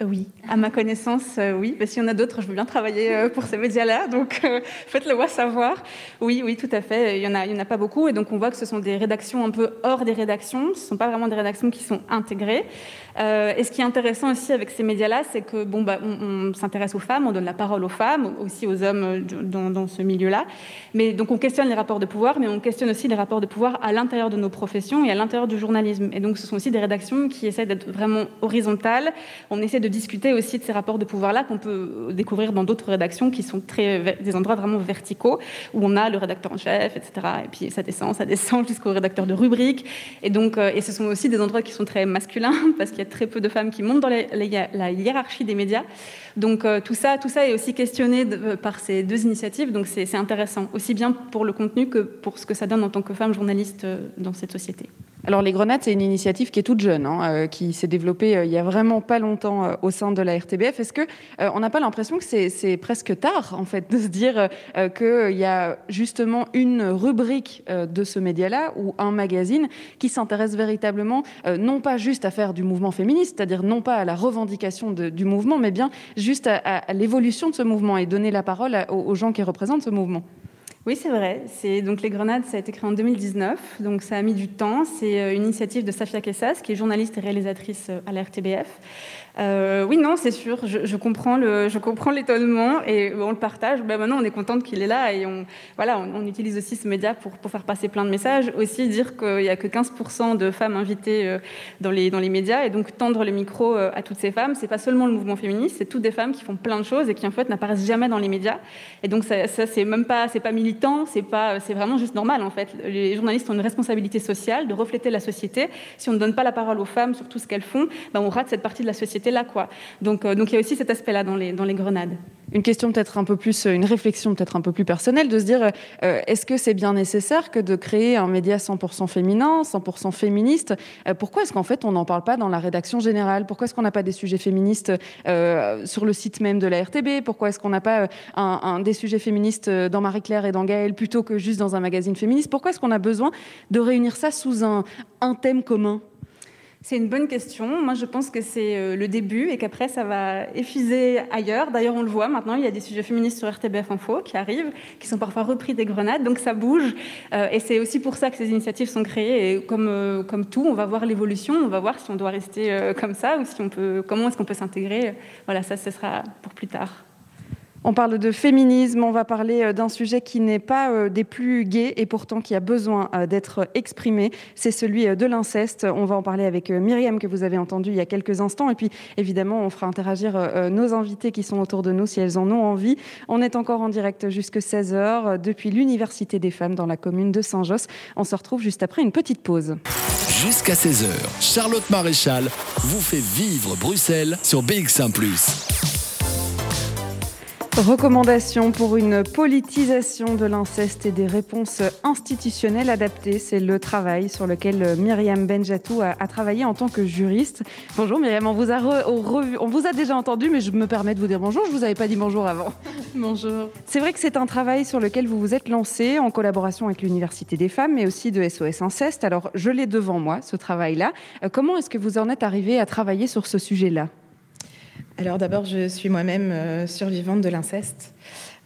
oui, à ma connaissance, euh, oui. Mais s'il y en a d'autres, je veux bien travailler euh, pour ces médias-là, donc faites-le moi savoir. Oui, oui, tout à fait. Il y en a, en a pas beaucoup, et donc on voit que ce sont des rédactions un peu hors des rédactions. Ce ne sont pas vraiment des rédactions qui sont intégrées. et ce qui est intéressant aussi avec ces médias-là, c'est que bon, bah, on, s'intéresse aux femmes, on donne la parole aux femmes, aussi aux hommes dans, dans ce milieu-là. Mais donc on questionne les rapports de pouvoir, mais on questionne aussi les rapports de pouvoir à l'intérieur de nos professions et à l'intérieur du journalisme. Et donc ce sont aussi des rédactions qui essaient d'être vraiment horizontales. On essaie de discuter aussi de ces rapports de pouvoir-là qu'on peut découvrir dans d'autres rédactions qui sont très, des endroits vraiment verticaux, où on a le rédacteur en chef, etc. Et puis ça descend, ça descend jusqu'au rédacteur de rubrique. Et donc, euh, et ce sont aussi des endroits qui sont très masculins, parce qu'il y a très peu de femmes qui montent dans la hiérarchie des médias. Donc euh, tout, ça, tout ça est aussi questionné euh, par ces deux initiatives, donc c'est intéressant, aussi bien pour le contenu que pour ce que ça donne en tant que femme journaliste dans cette société. Alors les grenades, c'est une initiative qui est toute jeune, hein, euh, qui s'est développée euh, il y a vraiment pas longtemps euh, au sein de la RTBF. Est-ce que on n'a pas l'impression que c'est presque tard en fait de se dire qu'il y a justement une rubrique de ce média-là ou un magazine qui s'intéresse véritablement non pas juste à faire du mouvement féministe, c'est-à-dire non pas à la revendication du mouvement, mais bien juste à, l'évolution de ce mouvement et donner la parole aux gens qui représentent ce mouvement? Oui, c'est vrai. C'est donc les Grenades, ça a été créé en 2019, donc ça a mis du temps. C'est euh, une initiative de Safia Kessas, qui est journaliste et réalisatrice euh, à la RTBF. Euh, oui, non, c'est sûr. Je, comprends l'étonnement et on le partage. Ben maintenant, on est contente qu'il est là et on, voilà, on, utilise aussi ce média pour, faire passer plein de messages. Aussi dire qu'il n'y a que 15% de femmes invitées euh, dans les, médias et donc tendre le micro euh, à toutes ces femmes. C'est pas seulement le mouvement féministe, c'est toutes des femmes qui font plein de choses et qui en fait n'apparaissent jamais dans les médias. Et donc ça, ça c'est même pas, pas militant, c'est vraiment juste normal en fait. Les journalistes ont une responsabilité sociale de refléter la société. Si on ne donne pas la parole aux femmes sur tout ce qu'elles font, ben on rate cette partie de la société là quoi. Donc, euh, donc il y a aussi cet aspect-là dans les, dans les grenades. Une question peut-être un peu plus, une réflexion peut-être un peu plus personnelle, de se dire euh, est-ce que c'est bien nécessaire que de créer un média 100% féminin, 100% féministe? Euh, Pourquoi est-ce qu'en fait on n'en parle pas dans la rédaction générale? Pourquoi est-ce qu'on n'a pas des sujets féministes sur le site même de la RTB Pourquoi est-ce qu'on n'a pas un, des sujets féministes dans Marie-Claire et dans Gaël plutôt que juste dans un magazine féministe? Pourquoi est-ce qu'on a besoin de réunir ça sous un, un thème commun? C'est une bonne question. Moi, je pense que c'est euh, le début et qu'après, ça va effuser ailleurs. D'ailleurs, on le voit maintenant, il y a des sujets féministes sur RTBF Info qui arrivent, qui sont parfois repris des grenades, donc ça bouge. Euh, et c'est aussi pour ça que ces initiatives sont créées. Et comme, euh, comme tout, on va voir l'évolution, on va voir si on doit rester comme ça ou si on peut, comment est-ce qu'on peut s'intégrer. Voilà, ça, ce sera pour plus tard. On parle de féminisme, on va parler euh, d'un sujet qui n'est pas euh, des plus gays et pourtant qui a besoin euh, d'être exprimé. C'est celui de l'inceste. On va en parler avec Myriam que vous avez entendu il y a quelques instants. Et puis évidemment, on fera interagir nos invités qui sont autour de nous si elles en ont envie. On est encore en direct jusque 16h depuis l'Université des femmes dans la commune de Saint-Josse. On se retrouve juste après une petite pause. Jusqu'à 16h, Charlotte Maréchal vous fait vivre Bruxelles sur BX1 ⁇ Recommandations pour une politisation de l'inceste et des réponses institutionnelles adaptées. C'est le travail sur lequel Myriam Benjatou a, travaillé en tant que juriste. Bonjour Myriam, on vous, a on vous a déjà entendu, mais je me permets de vous dire bonjour. Je vous avais pas dit bonjour avant. Bonjour. C'est vrai que c'est un travail sur lequel vous vous êtes lancé en collaboration avec l'Université des femmes, mais aussi de SOS Inceste. Alors, je l'ai devant moi, ce travail-là. Euh, comment est-ce que vous en êtes arrivé à travailler sur ce sujet-là? Alors d'abord, je suis moi-même euh, survivante de l'inceste.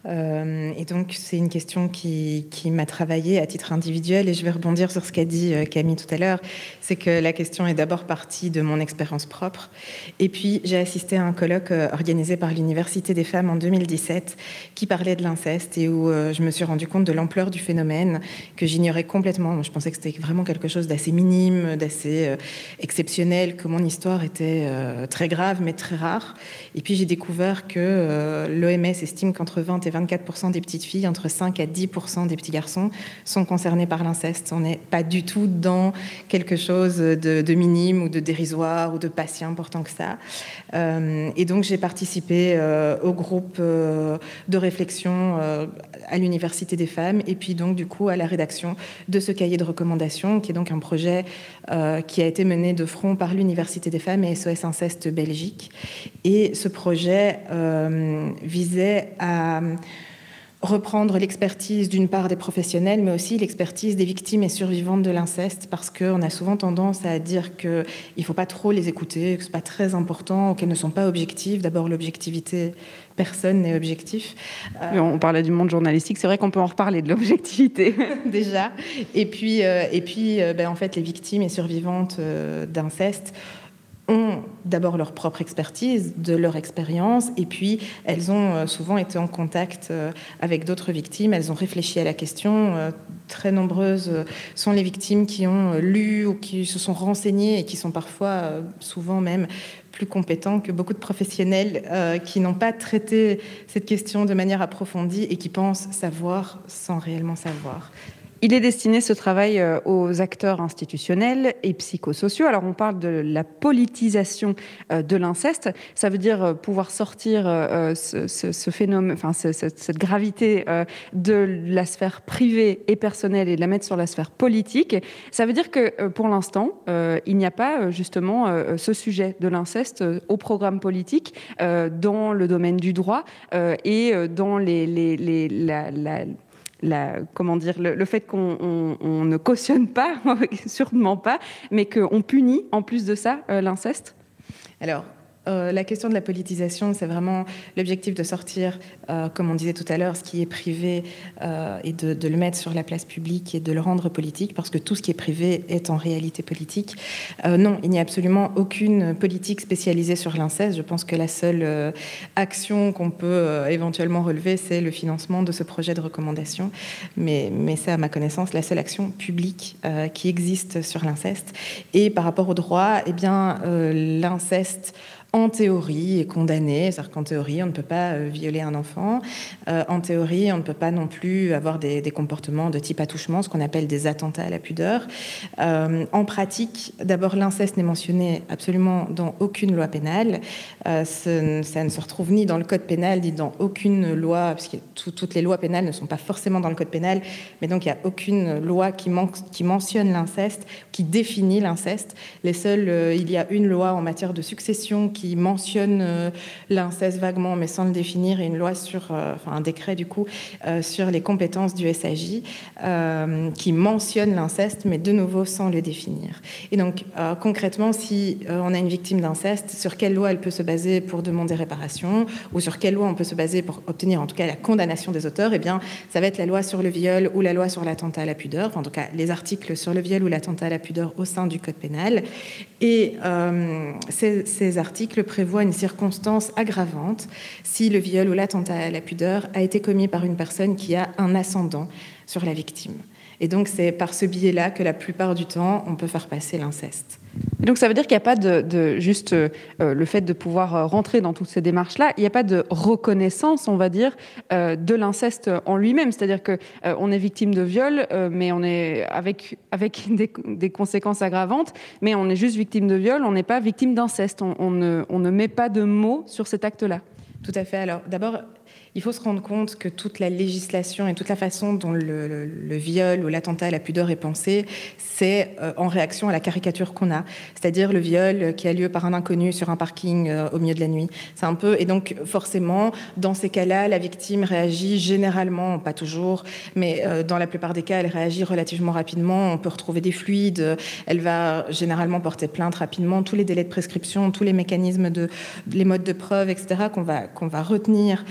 Euh, et donc, c'est une question qui, m'a travaillé à titre individuel. Et je vais rebondir sur ce qu'a dit euh, Camille tout à l'heure. C'est que la question est d'abord partie de mon expérience propre. Et puis, j'ai assisté à un colloque euh, organisé par l'Université des femmes en 2017 qui parlait de l'inceste et où je me suis rendu compte de l'ampleur du phénomène que j'ignorais complètement. Je pensais que c'était vraiment quelque chose d'assez minime, d'assez exceptionnel, que mon histoire était très grave mais très rare. Et puis, j'ai découvert que l'OMS estime qu'entre 20 et 24% des petites filles, entre 5 à 10% des petits garçons sont concernés par l'inceste. On n'est pas du tout dans quelque chose de, minime ou de dérisoire ou de pas si important que ça. Euh, et donc j'ai participé euh, au groupe euh, de réflexion à l'Université des femmes et puis donc du coup à la rédaction de ce cahier de recommandations qui est donc un projet qui a été mené de front par l'Université des femmes et SOS Inceste Belgique. Et ce projet visait à reprendre l'expertise d'une part des professionnels, mais aussi l'expertise des victimes et survivantes de l'inceste, parce qu'on a souvent tendance à dire qu'il ne faut pas trop les écouter, que ce n'est pas très important, qu'elles ne sont pas objectives. D'abord, l'objectivité, personne n'est objectif. Euh, on parlait du monde journalistique, c'est vrai qu'on peut en reparler de l'objectivité. Déjà. Et puis, euh, et puis euh, ben, en fait, les victimes et survivantes d'inceste ont d'abord leur propre expertise, de leur expérience, et puis elles ont souvent été en contact avec d'autres victimes, elles ont réfléchi à la question. Très nombreuses sont les victimes qui ont lu ou qui se sont renseignées et qui sont parfois, souvent même, plus compétents que beaucoup de professionnels qui n'ont pas traité cette question de manière approfondie et qui pensent savoir sans réellement savoir. Il est destiné ce travail euh, aux acteurs institutionnels et psychosociaux. Alors on parle de la politisation euh, de l'inceste. Ça veut dire euh, pouvoir sortir ce, phénomène, enfin cette gravité de la sphère privée et personnelle et la mettre sur la sphère politique. Ça veut dire que pour l'instant, il n'y a pas justement ce sujet de l'inceste au programme politique dans le domaine du droit et dans les, la comment dire, le, fait qu'on ne cautionne pas, sûrement pas, mais qu'on punit en plus de ça euh, l'inceste? Alors, euh, la question de la politisation, c'est vraiment l'objectif de sortir, euh, comme on disait tout à l'heure, ce qui est privé euh, et de, le mettre sur la place publique et de le rendre politique, parce que tout ce qui est privé est en réalité politique. non, il n'y a absolument aucune politique spécialisée sur l'inceste. Je pense que la seule action qu'on peut éventuellement relever, c'est le financement de ce projet de recommandation. Mais, mais c'est, à ma connaissance, la seule action publique qui existe sur l'inceste. Et par rapport au droit, eh bien, l'inceste en théorie, est condamné. C'est-à-dire qu'en théorie, on ne peut pas euh, violer un enfant. Euh, en théorie, on ne peut pas non plus avoir des, comportements de type attouchement, ce qu'on appelle des attentats à la pudeur. Euh, en pratique, d'abord, l'inceste n'est mentionné absolument dans aucune loi pénale. ça ne se retrouve ni dans le code pénal, ni dans aucune loi, puisque toutes les lois pénales ne sont pas forcément dans le code pénal, mais donc il n'y a aucune loi qui, qui mentionne l'inceste, qui définit l'inceste. Les seuls, il y a une loi en matière de succession qui qui mentionne euh, l'inceste vaguement, mais sans le définir, et une loi sur, euh, enfin un décret du coup, euh, sur les compétences du SAJ, qui mentionne l'inceste, mais de nouveau sans le définir. Et donc, concrètement, si on a une victime d'inceste, sur quelle loi elle peut se baser pour demander réparation, ou sur quelle loi on peut se baser pour obtenir en tout cas la condamnation des auteurs, eh bien, ça va être la loi sur le viol ou la loi sur l'attentat à la pudeur, en tout cas les articles sur le viol ou l'attentat à la pudeur au sein du code pénal. Et ces articles l'article prévoit une circonstance aggravante si le viol ou l'attentat à la pudeur a été commis par une personne qui a un ascendant sur la victime. Et donc c'est par ce biais-là que la plupart du temps, on peut faire passer l'inceste. Donc ça veut dire qu'il n'y a pas de, juste euh, le fait de pouvoir euh, rentrer dans toutes ces démarches-là, il n'y a pas de reconnaissance, on va dire, euh, de l'inceste en lui-même. C'est-à-dire que on est victime de viol, mais on est avec avec des, conséquences aggravantes, mais on est juste victime de viol, on n'est pas victime d'inceste. On, ne, on ne met pas de mots sur cet acte-là. Tout à fait. Alors d'abord, il faut se rendre compte que toute la législation et toute la façon dont le, viol ou l'attentat à la pudeur est pensé, c'est euh, en réaction à la caricature qu'on a, c'est-à-dire le viol qui a lieu par un inconnu sur un parking euh, au milieu de la nuit. C'est un peu et donc forcément dans ces cas-là, la victime réagit généralement, pas toujours, mais euh, dans la plupart des cas, elle réagit relativement rapidement. On peut retrouver des fluides, elle va généralement porter plainte rapidement. Tous les délais de prescription, tous les mécanismes de les modes de preuve, etc. qu'on va qu'on va retenir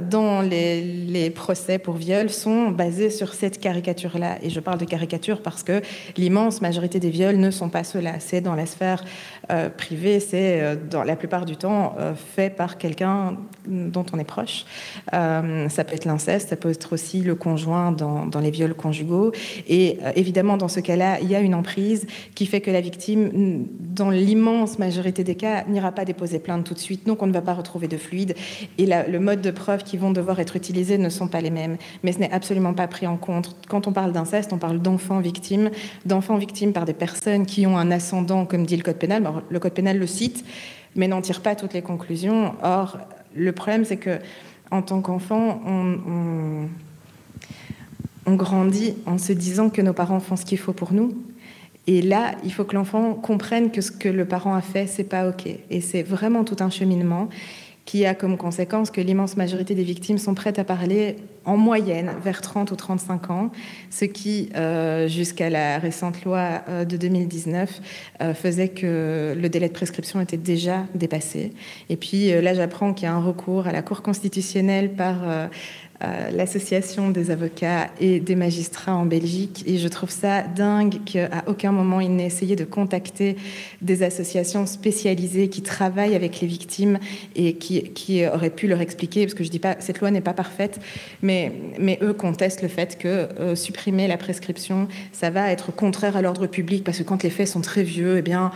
dans les, procès pour viol sont basés sur cette caricature-là. Et je parle de caricature parce que l'immense majorité des viols ne sont pas ceux-là. C'est dans la sphère euh, privée, c'est euh, dans la plupart du temps euh, fait par quelqu'un dont on est proche. ça peut être l'inceste, ça peut être aussi le conjoint dans, dans les viols conjugaux. Et évidemment, dans ce cas-là, il y a une emprise qui fait que la victime, dans l'immense majorité des cas, n'ira pas déposer plainte tout de suite. Donc, on ne va pas retrouver de fluide. Et le mode de preuve qui vont devoir être utilisés ne sont pas les mêmes. Mais ce n'est absolument pas pris en compte. Quand on parle d'inceste, on parle d'enfants victimes, d'enfants victimes par des personnes qui ont un ascendant, comme dit le Code pénal. Le Code pénal le cite, mais n'en tire pas toutes les conclusions. Or, le problème, c'est que en tant qu'enfant, on, on grandit en se disant que nos parents font ce qu'il faut pour nous. Et là, il faut que l'enfant comprenne que ce que le parent a fait, c'est pas OK. Et c'est vraiment tout un cheminement qui a comme conséquence que l'immense majorité des victimes sont prêtes à parler en moyenne vers 30 ou 35 ans, ce qui, euh, jusqu'à la récente loi euh, de 2019, euh, faisait que le délai de prescription était déjà dépassé. Et puis là, j'apprends qu'il y a un recours à la Cour constitutionnelle par l'association des avocats et des magistrats en Belgique. Et je trouve ça dingue qu'à aucun moment il n'ait essayé de contacter des associations spécialisées qui travaillent avec les victimes et qui, qui auraient pu leur expliquer, parce que je dis pas, cette loi n'est pas parfaite, mais, mais eux contestent le fait que euh, supprimer la prescription, ça va être contraire à l'ordre public, parce que quand les faits sont très vieux, eh bien,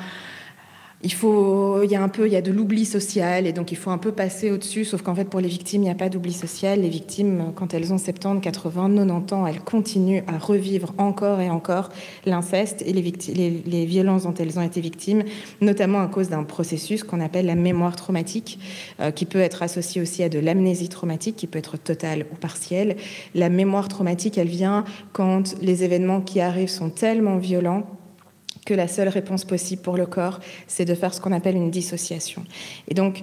il faut, il y a un peu, il y a de l'oubli social et donc il faut un peu passer au-dessus. Sauf qu'en fait, pour les victimes, il n'y a pas d'oubli social. Les victimes, quand elles ont 70, 80, 90 ans, elles continuent à revivre encore et encore l'inceste et les, violences dont elles ont été victimes, notamment à cause d'un processus qu'on appelle la mémoire traumatique, euh, qui peut être associé aussi à de l'amnésie traumatique, qui peut être totale ou partielle. La mémoire traumatique, elle vient quand les événements qui arrivent sont tellement violents que la seule réponse possible pour le corps, c'est de faire ce qu'on appelle une dissociation. Et donc,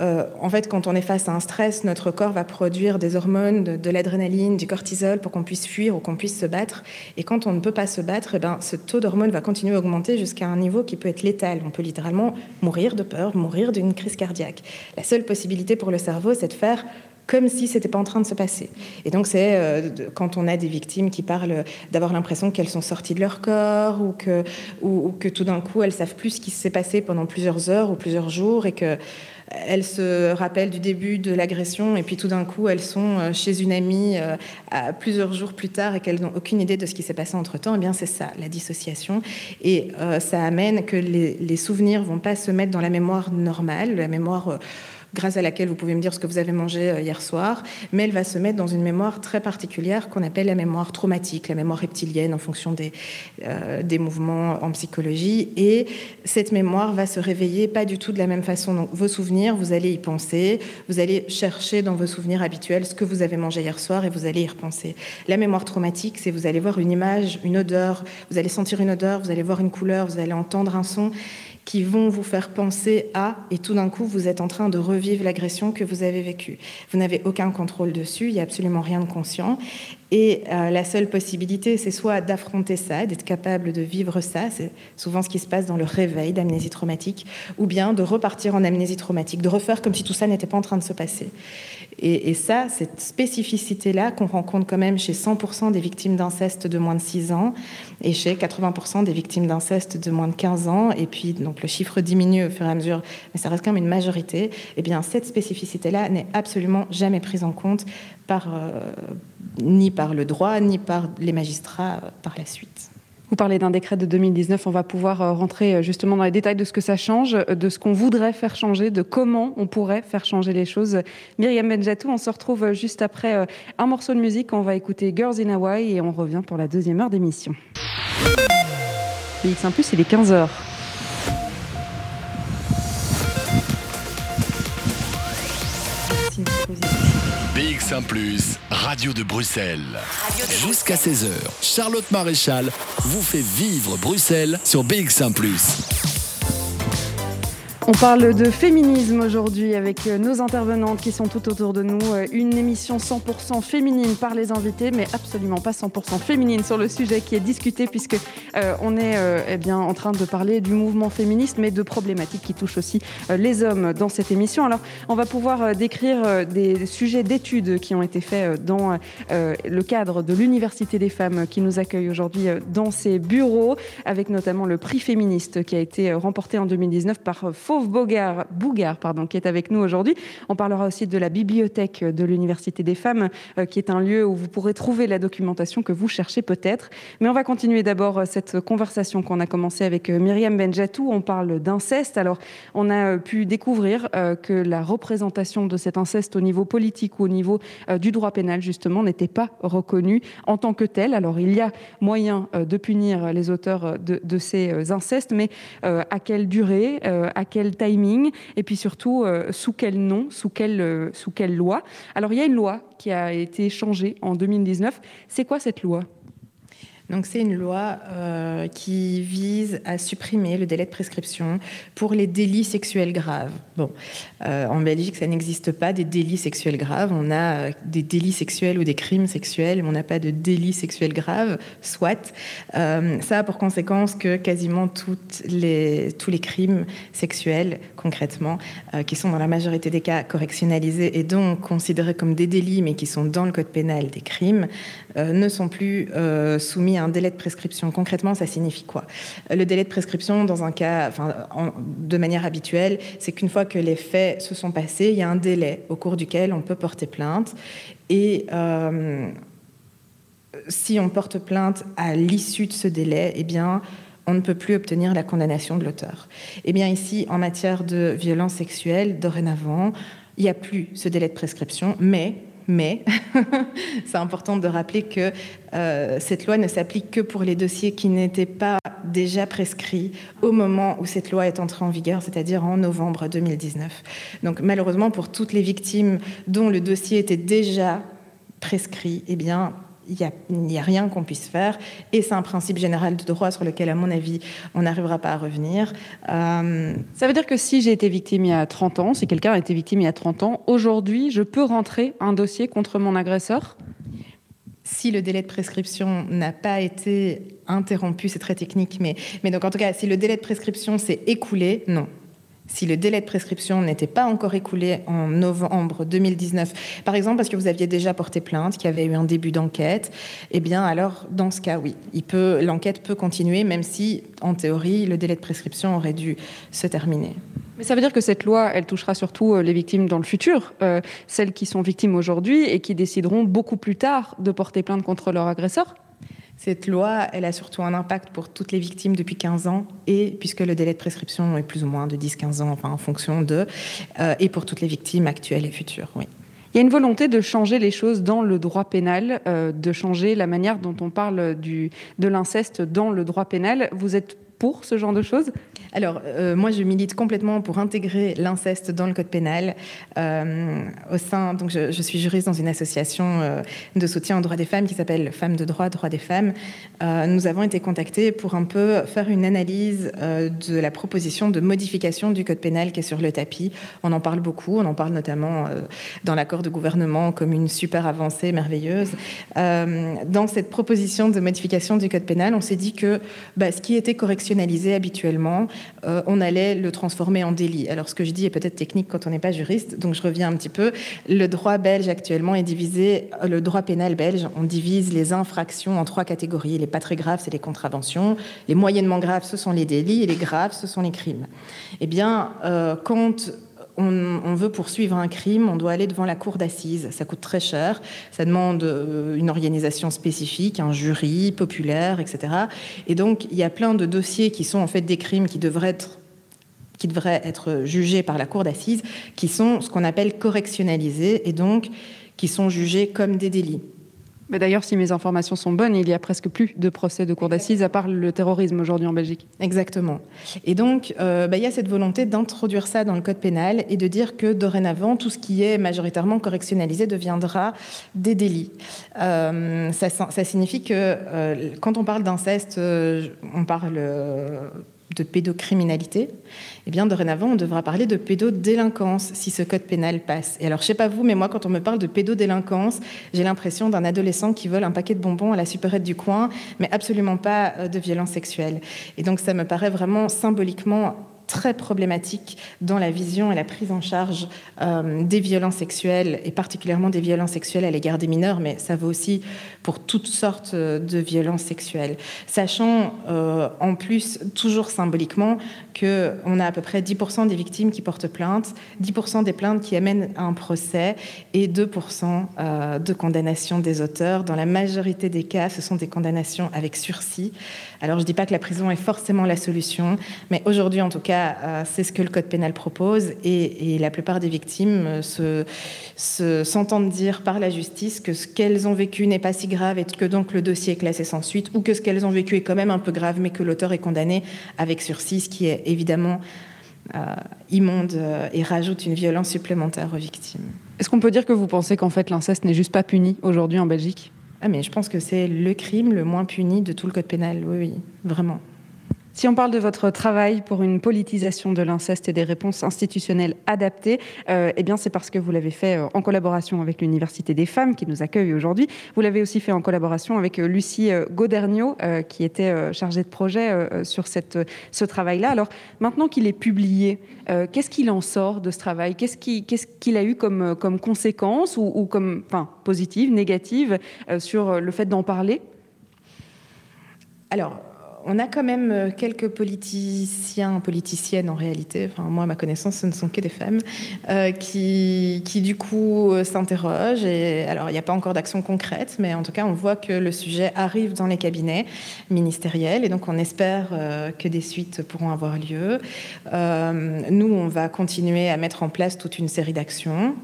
euh, en fait, quand on est face à un stress, notre corps va produire des hormones, de, l'adrénaline, du cortisol pour qu'on puisse fuir ou qu'on puisse se battre. Et quand on ne peut pas se battre, eh ben, ce taux d'hormones va continuer à augmenter jusqu'à un niveau qui peut être létal. On peut littéralement mourir de peur, mourir d'une crise cardiaque. La seule possibilité pour le cerveau, c'est de faire comme si c'était pas en train de se passer. Et donc c'est euh, quand on a des victimes qui parlent d'avoir l'impression qu'elles sont sorties de leur corps ou que, ou, que tout d'un coup elles savent plus ce qui s'est passé pendant plusieurs heures ou plusieurs jours et que elles se rappellent du début de l'agression et puis tout d'un coup elles sont euh, chez une amie euh, plusieurs jours plus tard et qu'elles n'ont aucune idée de ce qui s'est passé entre temps. Et eh bien c'est ça, la dissociation. Et ça amène que les, les, souvenirs vont pas se mettre dans la mémoire normale, la mémoire grâce à laquelle vous pouvez me dire ce que vous avez mangé euh, hier soir, mais elle va se mettre dans une mémoire très particulière qu'on appelle la mémoire traumatique, la mémoire reptilienne en fonction des, euh, des mouvements en psychologie. Et cette mémoire va se réveiller pas du tout de la même façon. Donc vos souvenirs, vous allez y penser, vous allez chercher dans vos souvenirs habituels ce que vous avez mangé hier soir et vous allez y repenser. La mémoire traumatique, c'est vous allez voir une image, une odeur, vous allez sentir une odeur, vous allez voir une couleur, vous allez entendre un son qui vont vous faire penser à, et tout d'un coup, vous êtes en train de revivre l'agression que vous avez vécue. Vous n'avez aucun contrôle dessus, il n'y a absolument rien de conscient. Et euh, la seule possibilité, c'est soit d'affronter ça, d'être capable de vivre ça, c'est souvent ce qui se passe dans le réveil d'amnésie traumatique, ou bien de repartir en amnésie traumatique, de refaire comme si tout ça n'était pas en train de se passer. Et, ça, cette spécificité-là qu'on rencontre quand même chez 100% des victimes d'inceste de moins de 6 ans et chez 80% des victimes d'inceste de moins de 15 ans, et puis donc le chiffre diminue au fur et à mesure, mais ça reste quand même une majorité, eh bien cette spécificité-là n'est absolument jamais prise en compte par, euh, ni par le droit, ni par les magistrats euh, par la suite. Vous parlez d'un décret de 2019, on va pouvoir euh, rentrer euh, justement dans les détails de ce que ça change, euh, de ce qu'on voudrait faire changer, de comment on pourrait faire changer les choses. Myriam Benjatou, on se retrouve juste après un morceau de musique, on va écouter Girls in Hawaii et on revient pour la deuxième heure d'émission. BX1 Plus, il est 15h. BX1 Radio de Bruxelles. Jusqu'à 16h, Charlotte Maréchal vous fait vivre Bruxelles sur BX1 on parle de féminisme aujourd'hui avec euh, nos intervenantes qui sont tout autour de nous. Euh, une émission 100% féminine par les invités, mais absolument pas 100% féminine sur le sujet qui est discuté puisque euh, on est eh bien en train de parler du mouvement féministe, mais de problématiques qui touchent aussi les hommes dans cette émission. Alors, on va pouvoir décrire des sujets d'études qui ont été faits dans le cadre de l'Université des femmes qui nous accueille aujourd'hui dans ses bureaux, avec notamment le prix féministe qui a été remporté en 2019 par Fauve Bougard, pardon, qui est avec nous aujourd'hui. On parlera aussi de la bibliothèque de l'Université des femmes, euh, qui est un lieu où vous pourrez trouver la documentation que vous cherchez peut-être. Mais on va continuer d'abord euh, cette conversation qu'on a commencée avec euh, Myriam Benjatou. On parle d'inceste. Alors, on a pu découvrir que la représentation de cet inceste au niveau politique ou au niveau du droit pénal, justement, n'était pas reconnue en tant que tel. Alors, il y a moyen de punir les auteurs de, de ces incestes, mais à quelle durée, à quel timing et puis surtout euh, sous quel nom, sous quelle, euh, sous quelle loi. Alors il y a une loi qui a été changée en 2019. C'est quoi cette loi? Donc c'est une loi euh, qui vise à supprimer le délai de prescription pour les délits sexuels graves. Bon, euh, en Belgique, ça n'existe pas des délits sexuels graves. On a euh, des délits sexuels ou des crimes sexuels, mais on n'a pas de délits sexuels graves, soit. ça a pour conséquence que quasiment tous les crimes sexuels, concrètement, qui sont dans la majorité des cas correctionnalisés et donc considérés comme des délits, mais qui sont dans le code pénal des crimes, ne sont plus soumis à un délai de prescription. Concrètement, ça signifie quoi? Le délai de prescription, dans un cas, de manière habituelle, c'est qu'une fois que les faits se sont passés, il y a un délai au cours duquel on peut porter plainte. Et euh, si on porte plainte à l'issue de ce délai, eh on ne peut plus obtenir la condamnation de l'auteur. Eh bien, ici, en matière de violence sexuelle, dorénavant, il n'y a plus ce délai de prescription, mais mais c'est important de rappeler que euh, cette loi ne s'applique que pour les dossiers qui n'étaient pas déjà prescrits au moment où cette loi est entrée en vigueur, c'est-à-dire en novembre 2019. Donc malheureusement, pour toutes les victimes dont le dossier était déjà prescrit, eh bien, il n'y a, rien qu'on puisse faire. Et c'est un principe général de droit sur lequel, à mon avis, on n'arrivera pas à revenir. Euh, Ça veut dire que si j'ai été victime il y a 30 ans, si quelqu'un a été victime il y a 30 ans, aujourd'hui, je peux rentrer un dossier contre mon agresseur? Si le délai de prescription n'a pas été interrompu, c'est très technique, mais, mais donc en tout cas, si le délai de prescription s'est écoulé, non, si le délai de prescription n'était pas encore écoulé en novembre 2019, par exemple parce que vous aviez déjà porté plainte, qu'il y avait eu un début d'enquête, eh bien alors dans ce cas, oui, l'enquête peut continuer, même si en théorie le délai de prescription aurait dû se terminer. Mais ça veut dire que cette loi, elle touchera surtout euh, les victimes dans le futur, euh, celles qui sont victimes aujourd'hui et qui décideront beaucoup plus tard de porter plainte contre leur agresseur? Cette loi, elle a surtout un impact pour toutes les victimes depuis 15 ans, et puisque le délai de prescription est plus ou moins de 10-15 ans, enfin en fonction de, euh, et pour toutes les victimes actuelles et futures, oui. Il y a une volonté de changer les choses dans le droit pénal, euh, de changer la manière dont on parle de l'inceste dans le droit pénal. Vous êtes pour ce genre de choses? Alors, euh, moi, je milite complètement pour intégrer l'inceste dans le code pénal. Euh, au sein, donc, je, suis juriste dans une association euh, de soutien aux droits des femmes qui s'appelle Femmes de droit, droits des femmes. nous avons été contactés pour un peu faire une analyse de la proposition de modification du code pénal qui est sur le tapis. On en parle beaucoup, on en parle notamment dans l'accord de gouvernement comme une super avancée merveilleuse. dans cette proposition de modification du code pénal, on s'est dit que bah, ce qui était correctionnalisé habituellement, euh, on allait le transformer en délit. Alors ce que je dis est peut-être technique quand on n'est pas juriste, donc je reviens un petit peu. Le droit belge actuellement est divisé, euh, le droit pénal belge, on divise les infractions en trois catégories. Les pas très graves, c'est les contraventions. Les moyennement graves, ce sont les délits. Et les graves, ce sont les crimes. Eh bien, euh, quand on, veut poursuivre un crime, on doit aller devant la cour d'assises. Ça coûte très cher. Ça demande euh, une organisation spécifique, un jury populaire, etc. Et donc, il y a plein de dossiers qui sont en fait des crimes qui devraient être qui devraient être jugés par la cour d'assises, qui sont ce qu'on appelle correctionnalisés et donc qui sont jugés comme des délits. D'ailleurs, si mes informations sont bonnes, il y a presque plus de procès de cour d'assises à part le terrorisme aujourd'hui en Belgique. Exactement. Et donc, euh, bah, il y a cette volonté d'introduire ça dans le code pénal et de dire que dorénavant, tout ce qui est majoritairement correctionnalisé deviendra des délits. Euh, ça, signifie que euh, quand on parle d'inceste, on parle de pédocriminalité, eh bien, dorénavant, on devra parler de pédodélinquance si ce code pénal passe. Et alors, je sais pas vous, mais moi, quand on me parle de pédodélinquance, j'ai l'impression d'un adolescent qui vole un paquet de bonbons à la supérette du coin, mais absolument pas euh, de violence sexuelle. Et donc, ça me paraît vraiment symboliquement très problématique dans la vision et la prise en charge euh, des violences sexuelles, et particulièrement des violences sexuelles à l'égard des mineurs, mais ça vaut aussi pour toutes sortes euh, de violences sexuelles. Sachant en plus, toujours symboliquement, qu'on a à peu près 10% des victimes qui portent plainte, 10% des plaintes qui amènent à un procès et 2% de condamnation des auteurs. Dans la majorité des cas, ce sont des condamnations avec sursis. Alors je ne dis pas que la prison est forcément la solution, mais aujourd'hui en tout cas, euh, c'est ce que le Code pénal propose et, la plupart des victimes se, s'entendent dire par la justice que ce qu'elles ont vécu n'est pas si grave et que donc le dossier est classé sans suite ou que ce qu'elles ont vécu est quand même un peu grave mais que l'auteur est condamné avec sursis, ce qui est évidemment euh, immonde euh, et rajoute une violence supplémentaire aux victimes. Est-ce qu'on peut dire que vous pensez qu'en fait l'inceste n'est juste pas puni aujourd'hui en Belgique? Ah, mais je pense que c'est le crime le moins puni de tout le code pénal, oui, oui, vraiment. Si on parle de votre travail pour une politisation de l'inceste et des réponses institutionnelles adaptées, euh, eh bien c'est parce que vous l'avez fait euh, en collaboration avec l'Université des femmes qui nous accueille aujourd'hui. Vous l'avez aussi fait en collaboration avec euh, Lucie Goderniot, qui était chargée de projet sur ce travail-là. Alors maintenant qu'il est publié, qu'est-ce qu'il en sort de ce travail? Qu'est-ce qu'il a eu comme, comme conséquence ou, comme, positive, négative sur le fait d'en parler? Alors, on a quand même euh, quelques politiciens, politiciennes en réalité, enfin moi à ma connaissance ce ne sont que des femmes, euh, qui, du coup euh, s'interrogent. Alors il n'y a pas encore d'action concrète, mais en tout cas on voit que le sujet arrive dans les cabinets ministériels et donc on espère que des suites pourront avoir lieu. nous on va continuer à mettre en place toute une série d'actions.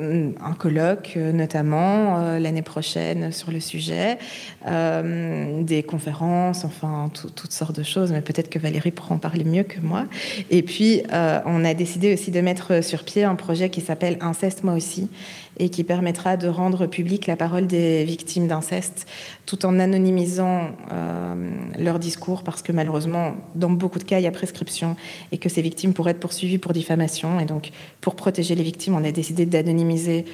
Euh, un colloque euh, notamment euh, l'année prochaine sur le sujet, des conférences, enfin toutes sortes de choses, mais peut-être que Valérie pourra en parler mieux que moi. Et puis on a décidé aussi de mettre sur pied un projet qui s'appelle Inceste moi aussi, et qui permettra de rendre publique la parole des victimes d'inceste tout en anonymisant euh, leur discours parce que malheureusement, dans beaucoup de cas, il y a prescription et que ces victimes pourraient être poursuivies pour diffamation. Et donc, pour protéger les victimes, on a décidé d'anonymiser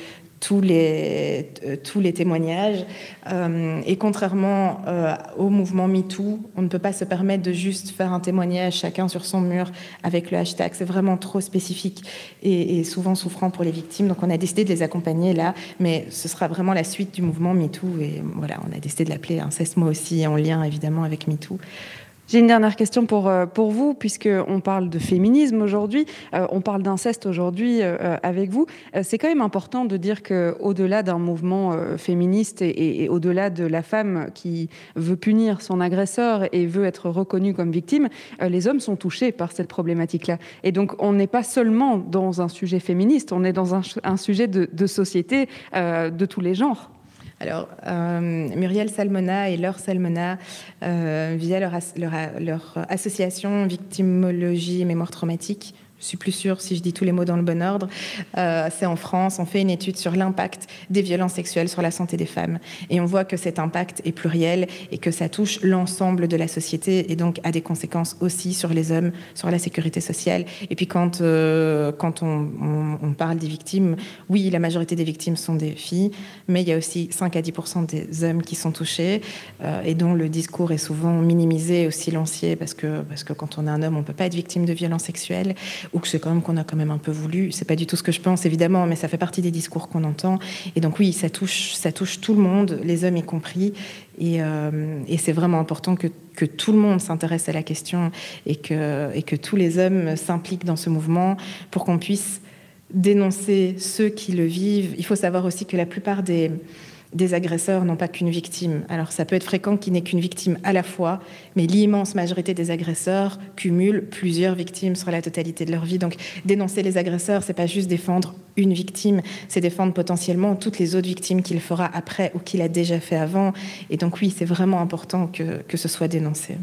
tous les, euh, tous les témoignages. Euh, et contrairement euh, au mouvement MeToo, on ne peut pas se permettre de juste faire un témoignage chacun sur son mur avec le hashtag. C'est vraiment trop spécifique et, souvent souffrant pour les victimes. Donc on a décidé de les accompagner là, mais ce sera vraiment la suite du mouvement MeToo. Et voilà, on a décidé de l'appeler Inceste Moi aussi, en lien évidemment avec MeToo. J'ai une dernière question pour, euh, pour vous, puisqu'on parle de féminisme aujourd'hui, euh, on parle d'inceste aujourd'hui euh, avec vous. C'est quand même important de dire qu'au-delà d'un mouvement féministe et, au-delà de la femme qui veut punir son agresseur et veut être reconnue comme victime, les hommes sont touchés par cette problématique-là. Et donc on n'est pas seulement dans un sujet féministe, on est dans un, sujet de société de tous les genres. Alors, Muriel Salmona et Laure Salmona, via leur, leur, leur association Victimologie et Mémoire Traumatique, je suis plus sûre si je dis tous les mots dans le bon ordre, euh, c'est en France, on fait une étude sur l'impact des violences sexuelles sur la santé des femmes. Et on voit que cet impact est pluriel et que ça touche l'ensemble de la société et donc a des conséquences aussi sur les hommes, sur la sécurité sociale. Et puis quand, euh, quand on, parle des victimes, oui, la majorité des victimes sont des filles, mais il y a aussi 5 à 10 des hommes qui sont touchés euh, et dont le discours est souvent minimisé ou silencié parce que, parce que quand on est un homme, on ne peut pas être victime de violences sexuelles ou que c'est quand même qu'on a quand même un peu voulu. C'est pas du tout ce que je pense, évidemment, mais ça fait partie des discours qu'on entend. Et donc oui, ça touche, ça touche tout le monde, les hommes y compris. Et, euh, c'est vraiment important que, que, tout le monde s'intéresse à la question et que, et que tous les hommes s'impliquent dans ce mouvement pour qu'on puisse dénoncer ceux qui le vivent. Il faut savoir aussi que la plupart des des agresseurs n'ont pas qu'une victime. Alors ça peut être fréquent qu'il n'ait qu'une victime à la fois, mais l'immense majorité des agresseurs cumulent plusieurs victimes sur la totalité de leur vie. Donc dénoncer les agresseurs, c'est pas juste défendre une victime, c'est défendre potentiellement toutes les autres victimes qu'il fera après ou qu'il a déjà fait avant. Et donc oui, c'est vraiment important que, que ce soit dénoncé.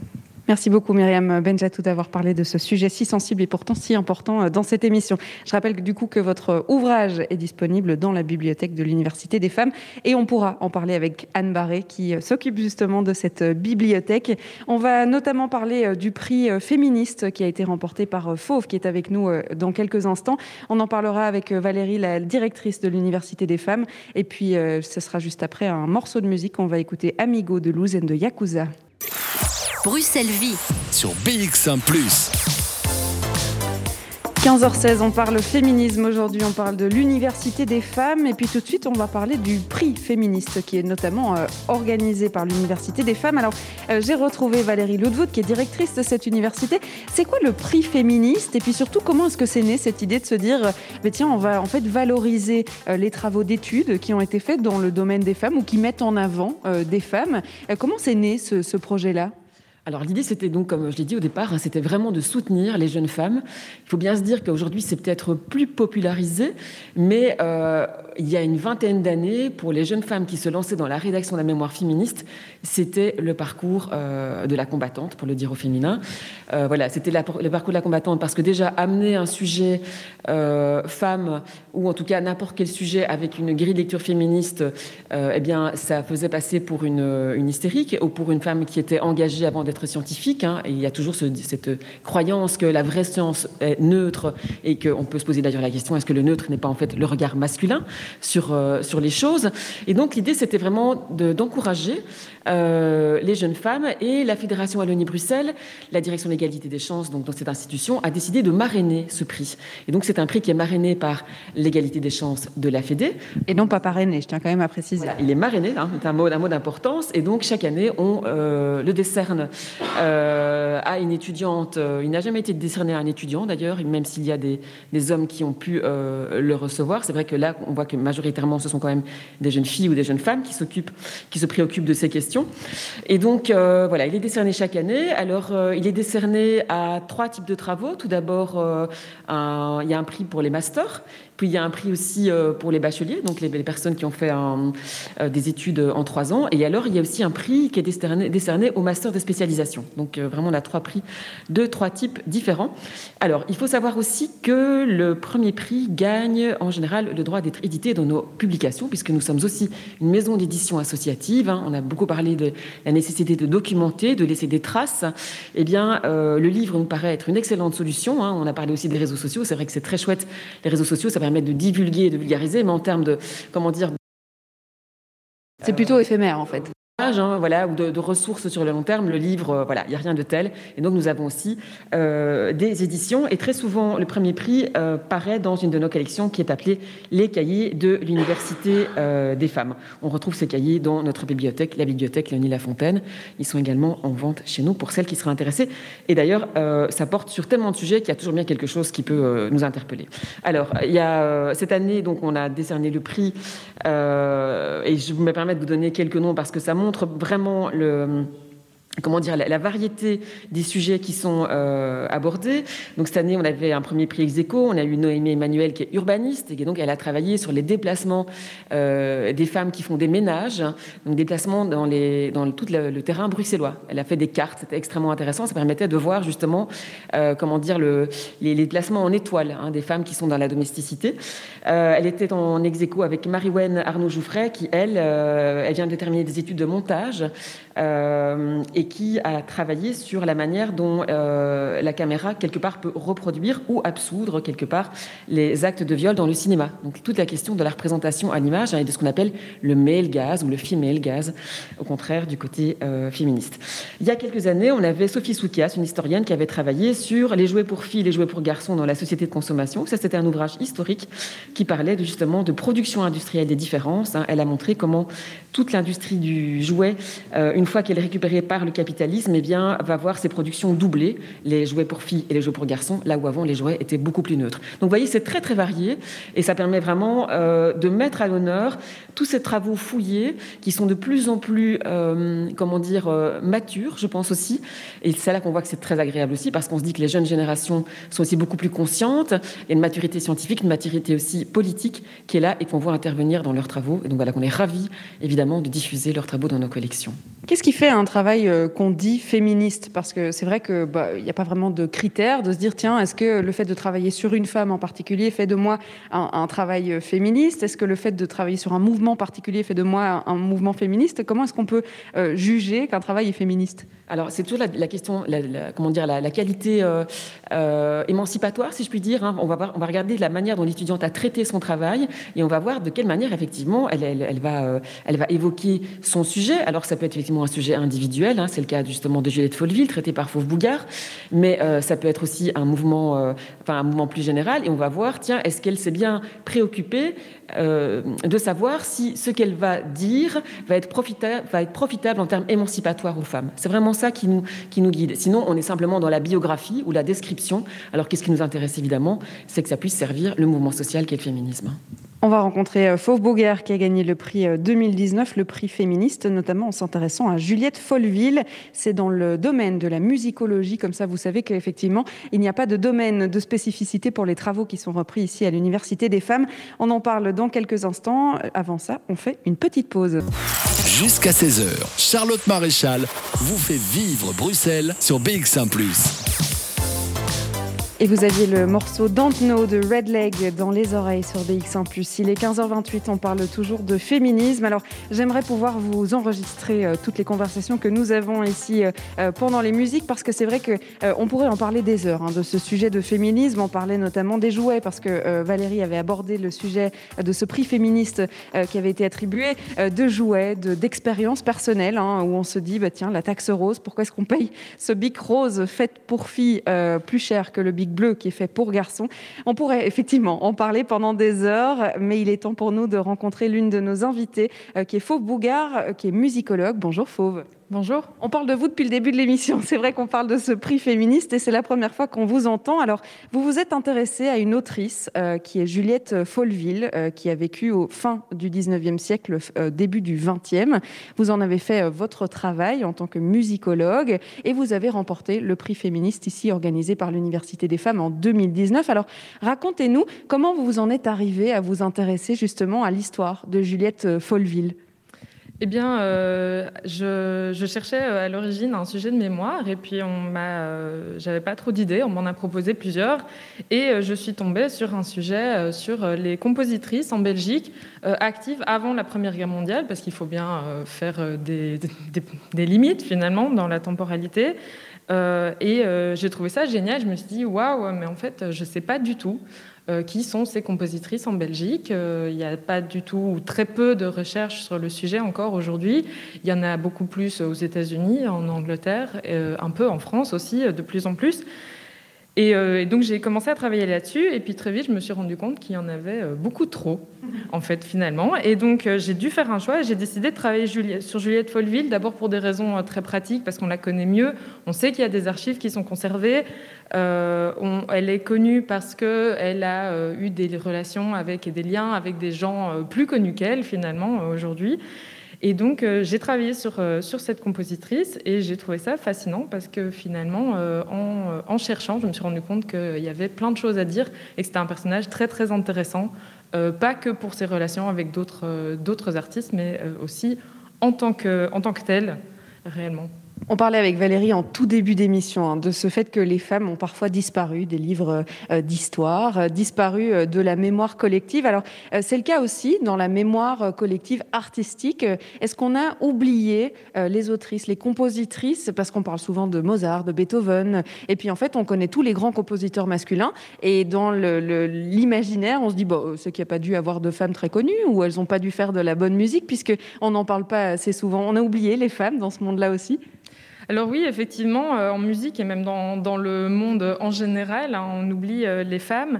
Merci beaucoup Myriam Benjatou d'avoir parlé de ce sujet si sensible et pourtant si important euh, dans cette émission. Je rappelle du coup que votre ouvrage est disponible dans la bibliothèque de l'Université des femmes et on pourra en parler avec Anne Barré qui euh, s'occupe justement de cette euh, bibliothèque. On va notamment parler du prix féministe qui a été remporté par Fauve qui est avec nous dans quelques instants. On en parlera avec Valérie, la directrice de l'Université des femmes. Et puis ce sera juste après un morceau de musique. On va écouter Amigo de Luz de Yakuza. Bruxelles Vie sur BX1 ⁇ 15h16, on parle féminisme aujourd'hui, on parle de l'Université des femmes et puis tout de suite on va parler du prix féministe qui est notamment euh, organisé par l'Université des femmes. Alors euh, j'ai retrouvé Valérie Ludwood qui est directrice de cette université. C'est quoi le prix féministe? Et puis surtout comment est-ce que c'est né cette idée de se dire euh, mais tiens on va en fait valoriser les travaux d'études qui ont été faits dans le domaine des femmes ou qui mettent en avant des femmes? comment c'est né ce projet-là? Alors l'idée, c'était donc, comme je l'ai dit au départ, c'était vraiment de soutenir les jeunes femmes. Il faut bien se dire qu'aujourd'hui, c'est peut-être plus popularisé, mais euh, il y a une vingtaine d'années, pour les jeunes femmes qui se lançaient dans la rédaction de la mémoire féministe, c'était le parcours euh, de la combattante, pour le dire au féminin. Euh, voilà, c'était le parcours de la combattante parce que déjà amener un sujet femme ou en tout cas n'importe quel sujet avec une grille de lecture féministe, eh bien, ça faisait passer pour une, hystérique ou pour une femme qui était engagée avant d'être scientifique. Hein, il y a toujours cette croyance que la vraie science est neutre et qu'on peut se poser d'ailleurs la question est-ce que le neutre n'est pas en fait le regard masculin? Sur, euh, sur les choses Et donc l'idée, c'était vraiment d'encourager euh, les jeunes femmes et la Fédération Wallonie-Bruxelles, la direction de l'égalité des chances, donc dans cette institution, a décidé de marrainer ce prix. Et donc c'est un prix qui est marrainé par l'égalité des chances de la Fédé. Et non pas parrainé, je tiens quand même à préciser. il est marrainé, hein, c'est un mot, un mot d'importance. Et donc chaque année, on euh, le décerne euh, à une étudiante. Il n'a jamais été décerné à un étudiant d'ailleurs, même s'il y a des, des, hommes qui ont pu le recevoir. C'est vrai que là, on voit que majoritairement, ce sont quand même des jeunes filles ou des jeunes femmes qui s'occupent, qui se préoccupent de ces questions. Et donc, euh, voilà, il est décerné chaque année. Alors, euh, il est décerné à trois types de travaux. Tout d'abord, euh, il y a un prix pour les masters. Puis il y a un prix aussi euh, pour les bacheliers, donc les, personnes qui ont fait euh, des études en trois ans. Et alors il y a aussi un prix qui est décerné, au master de spécialisation. Donc euh, vraiment on a trois prix de trois types différents. Alors il faut savoir aussi que le premier prix gagne en général le droit d'être édité dans nos publications, puisque nous sommes aussi une maison d'édition associative. Hein. On a beaucoup parlé de la nécessité de documenter, de laisser des traces. Eh bien le livre nous paraît être une excellente solution. Hein. On a parlé aussi des réseaux sociaux. C'est vrai que c'est très chouette. Les réseaux sociaux, de divulguer et de vulgariser, mais en termes de, comment dire... C'est plutôt éphémère en fait. Hein, voilà, ou de, ressources sur le long terme. Le livre, euh, voilà, il n'y a rien de tel. Et donc, nous avons aussi euh, des éditions. Et très souvent, le premier prix euh, paraît dans une de nos collections qui est appelée Les cahiers de l'Université des femmes. On retrouve ces cahiers dans notre bibliothèque, la bibliothèque Léonie Lafontaine. Ils sont également en vente chez nous pour celles qui seraient intéressées. Et d'ailleurs, ça porte sur tellement de sujets qu'il y a toujours bien quelque chose qui peut nous interpeller. Alors, il y a, cette année, donc, on a décerné le prix. et je me permets de vous donner quelques noms parce que ça montre montre vraiment le comment dire, la, variété des sujets qui sont euh, abordés. Donc cette année, on avait un premier prix ex aequo, on a eu Noémie Emmanuel qui est urbaniste, et donc elle a travaillé sur les déplacements euh, des femmes qui font des ménages, donc déplacements dans, les, dans tout le, terrain bruxellois. Elle a fait des cartes, c'était extrêmement intéressant, ça permettait de voir justement, euh, comment dire, le, les, déplacements en étoile hein, des femmes qui sont dans la domesticité. elle était en ex aequo avec Marie-Wen Arnaud-Jouffret, qui elle, elle vient de terminer des études de montage et qui a travaillé sur la manière dont euh, la caméra, quelque part, peut reproduire ou absoudre, quelque part, les actes de viol dans le cinéma. Donc toute la question de la représentation à l'image hein, et de ce qu'on appelle le male gaz ou le female gaz, au contraire du côté euh, féministe. Il y a quelques années, on avait Sophie Soukias, une historienne qui avait travaillé sur les jouets pour filles, les jouets pour garçons dans la société de consommation. Ça, c'était un ouvrage historique qui parlait justement de production industrielle des différences. Hein. Elle a montré comment toute l'industrie du jouet, euh, une fois qu'elle est récupérée par le capitalisme, eh bien, va voir ses productions doubler, les jouets pour filles et les jouets pour garçons, là où avant les jouets étaient beaucoup plus neutres. Donc vous voyez, c'est très très varié et ça permet vraiment euh, de mettre à l'honneur tous ces travaux fouillés qui sont de plus en plus, euh, comment dire, matures, je pense aussi. Et c'est là qu'on voit que c'est très agréable aussi parce qu'on se dit que les jeunes générations sont aussi beaucoup plus conscientes. Il y a une maturité scientifique, une maturité aussi politique qui est là et qu'on voit intervenir dans leurs travaux. Et donc voilà, qu'on est ravis évidemment de diffuser leurs travaux dans nos collections. Qui fait un travail euh, qu'on dit féministe? Parce que c'est vrai qu'il bah, n'y a pas vraiment de critères de se dire, tiens, est-ce que le fait de travailler sur une femme en particulier fait de moi un, travail euh, féministe? Est-ce que le fait de travailler sur un mouvement particulier fait de moi un, mouvement féministe? Comment est-ce qu'on peut euh, juger qu'un travail est féministe? Alors, c'est toujours la, question, la, comment dire, la, qualité émancipatoire, si je puis dire. Hein. On, va on va regarder la manière dont l'étudiante a traité son travail et on va voir de quelle manière, effectivement, elle, elle, va, elle va évoquer son sujet. Alors ça peut être effectivement un sujet individuel, hein, c'est le cas justement de Juliette Folleville, traité par Fauve Bougard, mais euh, ça peut être aussi un mouvement, euh, enfin un mouvement plus général, et on va voir, tiens, est-ce qu'elle s'est bien préoccupée euh, de savoir si ce qu'elle va dire va être, profitable, va être profitable en termes émancipatoires aux femmes. C'est vraiment ça qui nous, qui nous guide. Sinon, on est simplement dans la biographie ou la description. Alors qu'est-ce qui nous intéresse évidemment, c'est que ça puisse servir le mouvement social qu'est le féminisme. On va rencontrer euh, Fauve Boguer qui a gagné le prix 2019, euh, le prix féministe, notamment en s'intéressant à Juliette Folleville. C'est dans le domaine de la musicologie, comme ça vous savez qu'effectivement il n'y a pas de domaine de spécificité pour les travaux qui sont repris ici à l'Université des femmes. On en parle dans quelques instants. Avant ça, on fait une petite pause. Jusqu'à 16h, Charlotte Maréchal vous fait vivre Bruxelles sur BX1 ⁇ et vous aviez le morceau Don't Know de Red Leg dans les oreilles sur BX1+. Il est 15h28, on parle toujours de féminisme. Alors j'aimerais pouvoir vous enregistrer euh, toutes les conversations que nous avons ici euh, euh, pendant les musiques parce que c'est vrai qu'on on pourrait en parler des heures hein, de ce sujet de féminisme. On parlait notamment des jouets parce que Valérie avait abordé le sujet de ce prix féministe qui avait été attribué de jouets, d'expériences personnelles hein, où on se dit bah, tiens la taxe rose, pourquoi est-ce qu'on paye ce bic rose fait pour filles plus cher que le bleu qui est fait pour garçons. On pourrait effectivement en parler pendant des heures, mais il est temps pour nous de rencontrer l'une de nos invitées, euh, qui est Fauve Bougard, euh, qui est musicologue. Bonjour Fauve. Bonjour. On parle de vous depuis le début de l'émission. C'est vrai qu'on parle de ce prix féministe et c'est la première fois qu'on vous entend. Alors, vous vous êtes intéressé à une autrice euh, qui est Juliette Folleville, euh, qui a vécu au fin du 19e siècle, euh, début du 20e. Vous en avez fait votre travail en tant que musicologue et vous avez remporté le prix féministe ici organisé par l'Université des femmes en 2019. Alors, racontez-nous comment vous vous en êtes arrivé à vous intéresser justement à l'histoire de Juliette Folleville. Eh bien, euh, je, cherchais euh, à l'origine un sujet de mémoire et puis on m'a, euh, j'avais pas trop d'idées, on m'en a proposé plusieurs et je suis tombée sur un sujet sur les compositrices en Belgique actives avant la Première Guerre mondiale parce qu'il faut bien faire des, des, limites finalement dans la temporalité. et j'ai trouvé ça génial. Je me suis dit waouh, mais en fait, je sais pas du tout. Euh, qui sont ces compositrices en Belgique. Euh, il n'y a pas du tout ou très peu de recherches sur le sujet encore aujourd'hui. Il y en a beaucoup plus aux États-Unis, en Angleterre, euh, un peu en France aussi, de plus en plus. Et, donc j'ai commencé à travailler là-dessus, et puis très vite je me suis rendu compte qu'il y en avait beaucoup trop, en fait, finalement. Et donc j'ai dû faire un choix, et j'ai décidé de travailler sur Juliette Folleville, d'abord pour des raisons très pratiques, parce qu'on la connaît mieux, on sait qu'il y a des archives qui sont conservées, euh, elle est connue parce qu'elle a euh, eu des relations avec et des liens avec des gens euh, plus connus qu'elle finalement aujourd'hui. Et donc, j'ai travaillé sur, sur cette compositrice et j'ai trouvé ça fascinant parce que finalement, en, en, cherchant, je me suis rendu compte qu'il y avait plein de choses à dire et que c'était un personnage très, très intéressant, pas que pour ses relations avec d'autres artistes, mais aussi en tant que, en tant que tel, réellement. On parlait avec Valérie en tout début d'émission hein, de ce fait que les femmes ont parfois disparu des livres euh, d'histoire, euh, disparu euh, de la mémoire collective. Alors, c'est le cas aussi dans la mémoire collective artistique. Est-ce qu'on a oublié les autrices, les compositrices? Parce qu'on parle souvent de Mozart, de Beethoven, et puis en fait, on connaît tous les grands compositeurs masculins. Et dans l'imaginaire, on se dit, bon, c'est qu'il n'y a pas dû avoir de femmes très connues, ou elles n'ont pas dû faire de la bonne musique, puisqu'on n'en parle pas assez souvent. On a oublié les femmes dans ce monde-là aussi? Alors oui, effectivement, euh, en musique et même dans, le monde en général, hein, on oublie euh, les femmes.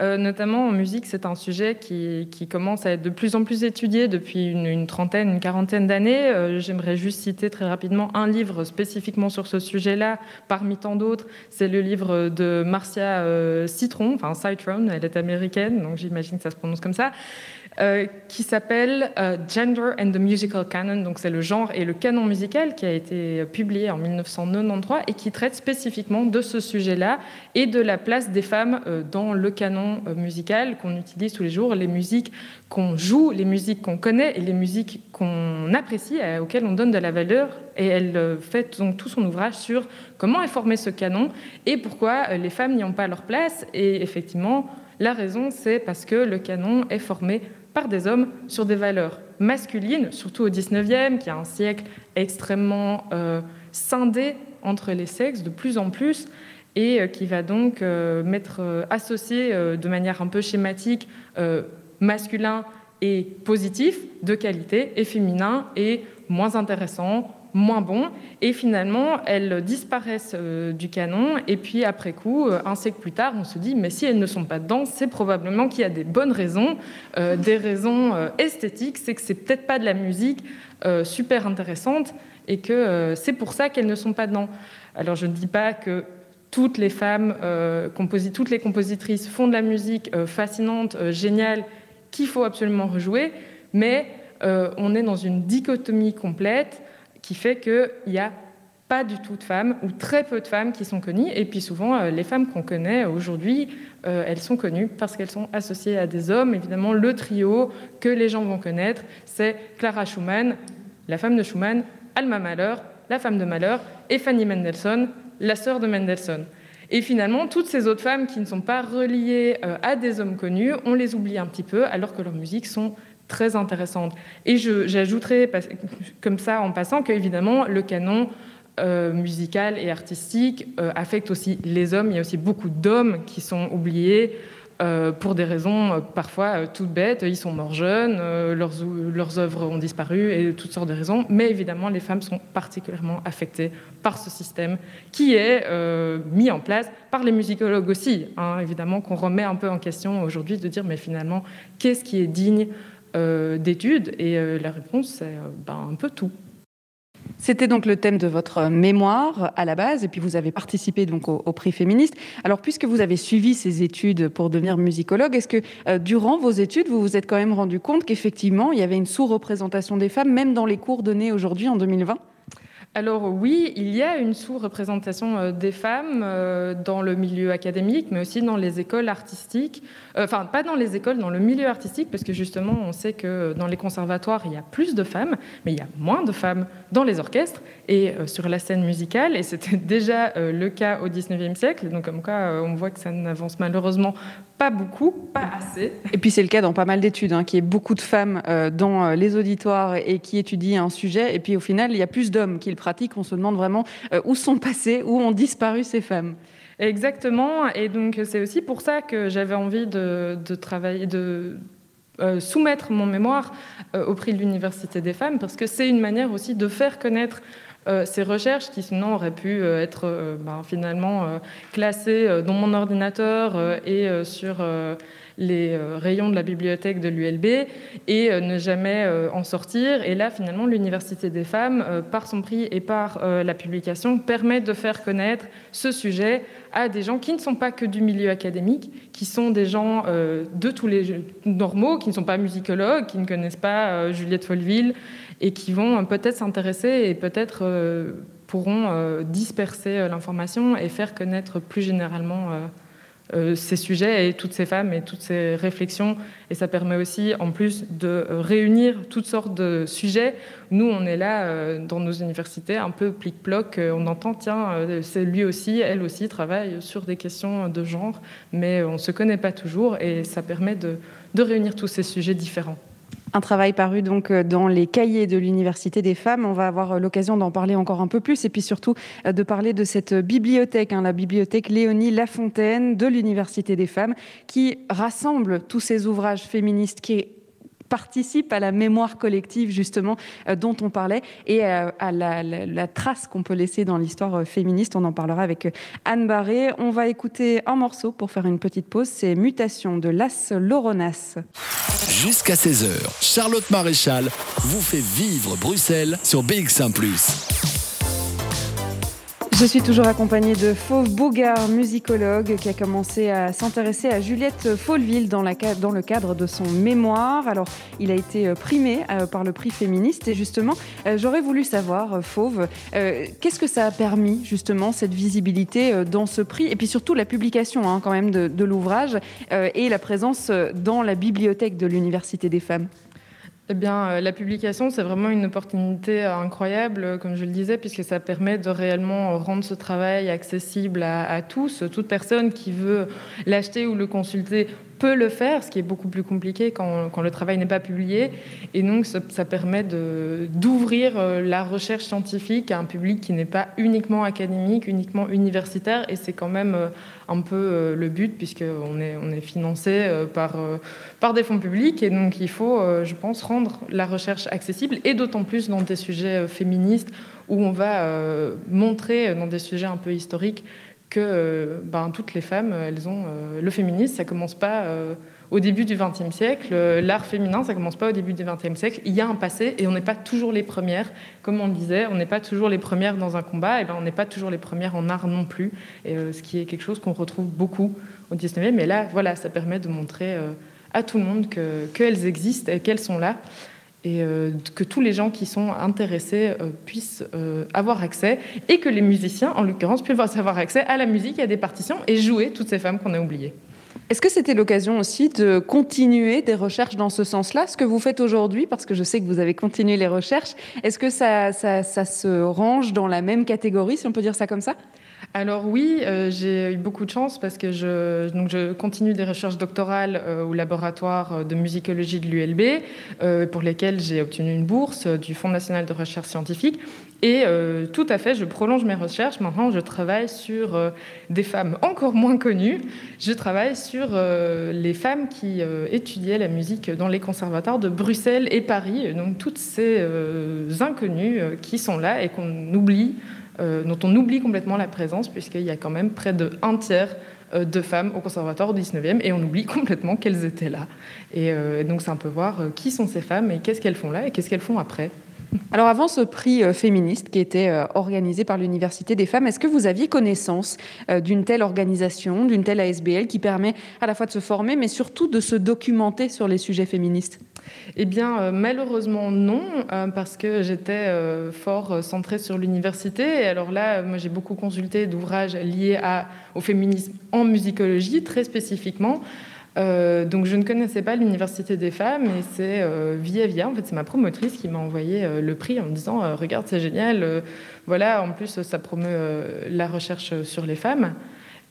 Euh, notamment en musique, c'est un sujet qui, commence à être de plus en plus étudié depuis une, trentaine, une quarantaine d'années. J'aimerais juste citer très rapidement un livre spécifiquement sur ce sujet-là, parmi tant d'autres. C'est le livre de Marcia Citron, enfin Citron, elle est américaine, donc j'imagine que ça se prononce comme ça. Euh, qui s'appelle euh, Gender and the Musical Canon, donc c'est le genre et le canon musical qui a été publié en 1993 et qui traite spécifiquement de ce sujet-là et de la place des femmes euh, dans le canon musical qu'on utilise tous les jours, les musiques qu'on joue, les musiques qu'on connaît et les musiques qu'on apprécie, auxquelles on donne de la valeur. Et elle fait donc tout son ouvrage sur comment est formé ce canon et pourquoi les femmes n'y ont pas leur place. Et effectivement, la raison, c'est parce que le canon est formé par des hommes sur des valeurs masculines, surtout au 19e, qui a un siècle extrêmement euh, scindé entre les sexes de plus en plus, et euh, qui va donc euh, mettre associé de manière un peu schématique masculin et positif de qualité, et féminin et moins intéressant, moins bons, et finalement elles disparaissent euh, du canon, et puis après coup, euh, un siècle plus tard, on se dit, mais si elles ne sont pas dedans, c'est probablement qu'il y a des bonnes raisons, euh, des raisons esthétiques, c'est que c'est peut-être pas de la musique super intéressante, et que c'est pour ça qu'elles ne sont pas dedans. Alors je ne dis pas que toutes les femmes, toutes les compositrices font de la musique fascinante, géniale, qu'il faut absolument rejouer, mais on est dans une dichotomie complète qui fait qu'il n'y a pas du tout de femmes ou très peu de femmes qui sont connues. Et puis souvent, euh, les femmes qu'on connaît aujourd'hui, euh, elles sont connues parce qu'elles sont associées à des hommes. Évidemment, le trio que les gens vont connaître, c'est Clara Schumann, la femme de Schumann, Alma Mahler, la femme de Mahler, et Fanny Mendelssohn, la sœur de Mendelssohn. Et finalement, toutes ces autres femmes qui ne sont pas reliées euh, à des hommes connus, on les oublie un petit peu, alors que leurs musiques sont très intéressante. Et j'ajouterai comme ça en passant qu'évidemment, le canon euh, musical et artistique euh, affecte aussi les hommes. Il y a aussi beaucoup d'hommes qui sont oubliés euh, pour des raisons parfois toutes bêtes. Ils sont morts jeunes, leurs, leurs œuvres ont disparu et toutes sortes de raisons. Mais évidemment, les femmes sont particulièrement affectées par ce système qui est mis en place par les musicologues aussi. Hein, évidemment, qu'on remet un peu en question aujourd'hui de dire mais finalement, qu'est-ce qui est digne d'études Et euh, la réponse, c'est euh, ben, un peu tout. C'était donc le thème de votre mémoire à la base, et puis vous avez participé donc au, prix féministe. Alors, puisque vous avez suivi ces études pour devenir musicologue, est-ce que durant vos études, vous vous êtes quand même rendu compte qu'effectivement, il y avait une sous-représentation des femmes, même dans les cours donnés aujourd'hui en 2020 alors oui, il y a une sous-représentation euh, des femmes euh, dans le milieu académique, mais aussi dans les écoles artistiques. Euh, enfin, pas dans les écoles, dans le milieu artistique, parce que justement, on sait que dans les conservatoires, il y a plus de femmes, mais il y a moins de femmes dans les orchestres et sur la scène musicale. Et c'était déjà le cas au 19e siècle. Donc, comme quoi, on voit que ça n'avance malheureusement pas beaucoup, pas assez. Et puis c'est le cas dans pas mal d'études, hein, qu'il y beaucoup de femmes dans les auditoires et qui étudient un sujet, et puis au final, il y a plus d'hommes qui le pratiquent. On se demande vraiment euh, où sont passées, où ont disparu ces femmes. Exactement, et donc c'est aussi pour ça que j'avais envie de, travailler, de soumettre mon mémoire au prix de l'Université des femmes, parce que c'est une manière aussi de faire connaître euh, ces recherches qui sinon auraient pu euh, être euh, ben, finalement classées dans mon ordinateur et sur les rayons de la bibliothèque de l'ULB et ne jamais en sortir. Et là, finalement, l'Université des femmes, par son prix et par la publication, permet de faire connaître ce sujet à des gens qui ne sont pas que du milieu académique, qui sont des gens de tous les normaux, qui ne sont pas musicologues, qui ne connaissent pas Juliette Folleville et qui vont peut-être s'intéresser et peut-être pourront euh, disperser euh, l'information et faire connaître plus généralement euh, ces sujets et toutes ces femmes et toutes ces réflexions. Et ça permet aussi, en plus, de réunir toutes sortes de sujets. Nous, on est là dans nos universités, un peu plic-ploc. On entend, tiens, c'est lui aussi, elle aussi travaille sur des questions de genre, mais on ne se connaît pas toujours et ça permet de réunir tous ces sujets différents. Un travail paru donc euh, dans les cahiers de l'Université des femmes. On va avoir euh, l'occasion d'en parler encore un peu plus et puis surtout euh, de parler de cette bibliothèque, hein, la bibliothèque Léonie Lafontaine de l'Université des femmes, qui rassemble tous ces ouvrages féministes qui participe à la mémoire collective justement euh, dont on parlait et euh, à la, trace qu'on peut laisser dans l'histoire euh, féministe. On en parlera avec Anne Barré. On va écouter un morceau pour faire une petite pause. C'est Mutation de Las Loronas. Jusqu'à 16h, Charlotte Maréchal vous fait vivre Bruxelles sur BX1 ⁇ je suis toujours accompagnée de Fauve Bougard, musicologue, qui a commencé à s'intéresser à Juliette Faulville dans, le cadre de son mémoire. Alors, il a été euh, primé euh, par le prix féministe. Et justement, euh, j'aurais voulu savoir, Fauve, qu'est-ce que ça a permis justement cette visibilité dans ce prix? Et puis surtout la publication hein, quand même de l'ouvrage et la présence dans la bibliothèque de l'Université des femmes eh bien, euh, la publication, c'est vraiment une opportunité incroyable, euh, comme je le disais, puisque ça permet de réellement rendre ce travail accessible à, tous. Toute personne qui veut l'acheter ou le consulter peut le faire, ce qui est beaucoup plus compliqué quand, le travail n'est pas publié. Et donc, ça, permet d'ouvrir euh, la recherche scientifique à un public qui n'est pas uniquement académique, uniquement universitaire. Et c'est quand même euh, un peu euh, le but, puisqu'on est, on est financé par, par des fonds publics. Et donc, il faut, je pense, rendre la recherche accessible, et d'autant plus dans des sujets féministes, où on va montrer, dans des sujets un peu historiques, que euh, ben, toutes les femmes, elles ont euh, le féminisme, ça commence pas euh, au début du XXe siècle, l'art féminin, ça commence pas au début du XXe siècle. Il y a un passé et on n'est pas toujours les premières. Comme on le disait, on n'est pas toujours les premières dans un combat, et ben on n'est pas toujours les premières en art non plus. Et ce qui est quelque chose qu'on retrouve beaucoup au XIXe. Mais là, voilà, ça permet de montrer à tout le monde qu'elles existent et qu'elles sont là et euh, que tous les gens qui sont intéressés euh, puissent euh, avoir accès et que les musiciens, en l'occurrence, puissent avoir accès à la musique, à des partitions et jouer toutes ces femmes qu'on a oubliées. Est-ce que c'était l'occasion aussi de continuer des recherches dans ce sens-là Ce que vous faites aujourd'hui, parce que je sais que vous avez continué les recherches, est-ce que ça, ça, ça se range dans la même catégorie, si on peut dire ça comme ça? Alors oui, euh, j'ai eu beaucoup de chance parce que je, donc je continue des recherches doctorales euh, au laboratoire de musicologie de l'ULB, euh, pour lesquelles j'ai obtenu une bourse du Fonds national de recherche scientifique. Et tout à fait, je prolonge mes recherches. Maintenant, je travaille sur des femmes encore moins connues. Je travaille sur les femmes qui étudiaient la musique dans les conservatoires de Bruxelles et Paris. Donc toutes ces inconnues qui sont là et qu'on oublie euh, dont on oublie complètement la présence, puisqu'il y a quand même près de un tiers euh, de femmes au conservatoire au 19e, et on oublie complètement qu'elles étaient là. Et euh, donc c'est un peu voir qui sont ces femmes et qu'est-ce qu'elles font là et qu'est-ce qu'elles font après. Alors avant ce prix féministe qui était organisé par l'Université des femmes, est-ce que vous aviez connaissance d'une telle organisation, d'une telle ASBL qui permet à la fois de se former mais surtout de se documenter sur les sujets féministes? Eh bien, euh, malheureusement, non, euh, parce que j'étais euh, fort centrée sur l'université. Et alors là, moi, j'ai beaucoup consulté d'ouvrages liés au féminisme en musicologie, très spécifiquement. donc je ne connaissais pas l'université des femmes et c'est via via en fait c'est ma promotrice qui m'a envoyé le prix en me disant regarde c'est génial voilà en plus ça promeut la recherche sur les femmes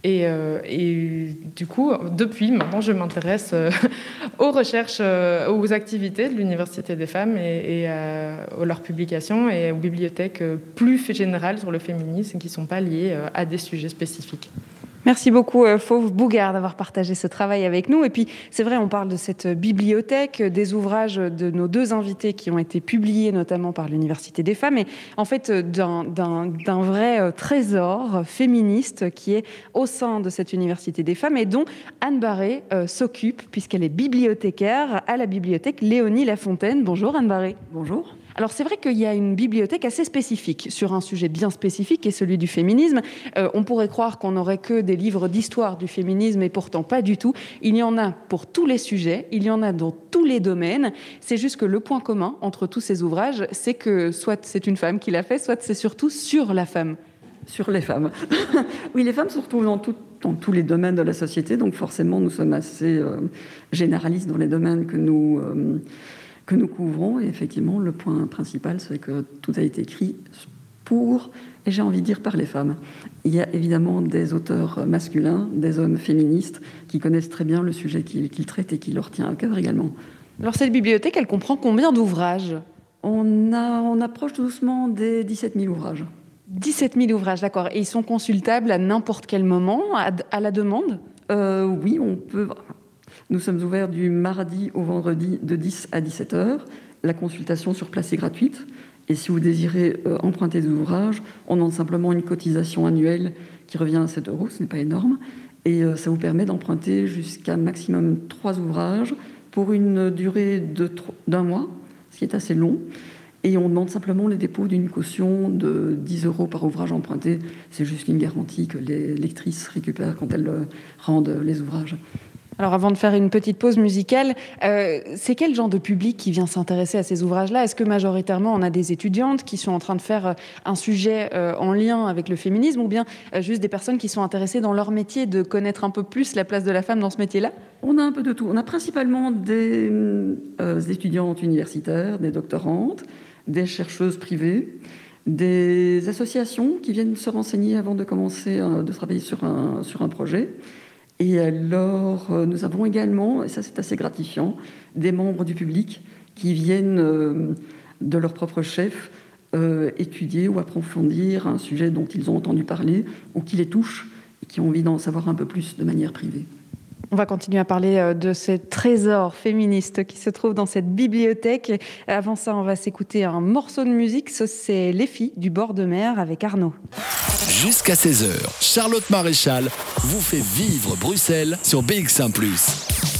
euh, et, du coup, depuis maintenant, je m'intéresse euh, aux recherches, euh, aux activités de l'Université des femmes et, à, leurs publications et aux bibliothèques plus générales sur le féminisme qui ne sont pas liées à des sujets spécifiques. Merci beaucoup euh, Fauve Bougard d'avoir partagé ce travail avec nous. Et puis c'est vrai, on parle de cette bibliothèque, des ouvrages de nos deux invités qui ont été publiés notamment par l'Université des femmes, et en fait d'un vrai euh, trésor féministe qui est au sein de cette Université des femmes et dont Anne Barré euh, s'occupe puisqu'elle est bibliothécaire à la bibliothèque Léonie Lafontaine. Bonjour Anne Barré. Bonjour. Alors c'est vrai qu'il y a une bibliothèque assez spécifique sur un sujet bien spécifique qui est celui du féminisme. Euh, on pourrait croire qu'on n'aurait que des livres d'histoire du féminisme et pourtant pas du tout. Il y en a pour tous les sujets, il y en a dans tous les domaines. C'est juste que le point commun entre tous ces ouvrages, c'est que soit c'est une femme qui l'a fait, soit c'est surtout sur la femme. Sur les femmes. oui, les femmes se retrouvent dans, tous les domaines de la société, donc forcément nous sommes assez euh, généralistes dans les domaines que nous... Euh, que nous couvrons. Et effectivement, le point principal, c'est que tout a été écrit pour, et j'ai envie de dire par les femmes. Il y a évidemment des auteurs masculins, des hommes féministes, qui connaissent très bien le sujet qu'ils traitent et qui leur tient à cœur également. Alors cette bibliothèque, elle comprend combien d'ouvrages? On, a, on approche doucement des 17 000 ouvrages. 17 000 ouvrages, d'accord. Et ils sont consultables à n'importe quel moment, à, la demande? Euh, Oui, on peut. Nous sommes ouverts du mardi au vendredi de 10 à 17 heures. La consultation sur place est gratuite. Et si vous désirez euh, emprunter des ouvrages, on demande simplement une cotisation annuelle qui revient à 7 euros, ce n'est pas énorme. Et euh, ça vous permet d'emprunter jusqu'à maximum 3 ouvrages pour une durée d'un mois, ce qui est assez long. Et on demande simplement le dépôt d'une caution de 10 euros par ouvrage emprunté. C'est juste une garantie que les lectrices récupèrent quand elles euh, rendent les ouvrages. Alors avant de faire une petite pause musicale, euh, c'est quel genre de public qui vient s'intéresser à ces ouvrages-là? Est-ce que majoritairement on a des étudiantes qui sont en train de faire euh, un sujet euh, en lien avec le féminisme ou bien juste des personnes qui sont intéressées dans leur métier de connaître un peu plus la place de la femme dans ce métier-là? On a un peu de tout. On a principalement des étudiantes universitaires, des doctorantes, des chercheuses privées, des associations qui viennent se renseigner avant de commencer de travailler sur un, sur un projet. Et alors, euh, nous avons également, et ça c'est assez gratifiant, des membres du public qui viennent euh, de leur propre chef euh, étudier ou approfondir un sujet dont ils ont entendu parler ou qui les touche et qui ont envie d'en savoir un peu plus de manière privée. On va continuer à parler euh, de ces trésors féministes qui se trouvent dans cette bibliothèque. Avant ça, on va s'écouter un morceau de musique. C'est Les filles du bord de mer avec Arnaud. Jusqu'à 16h, Charlotte Maréchal vous fait vivre Bruxelles sur BX1 ⁇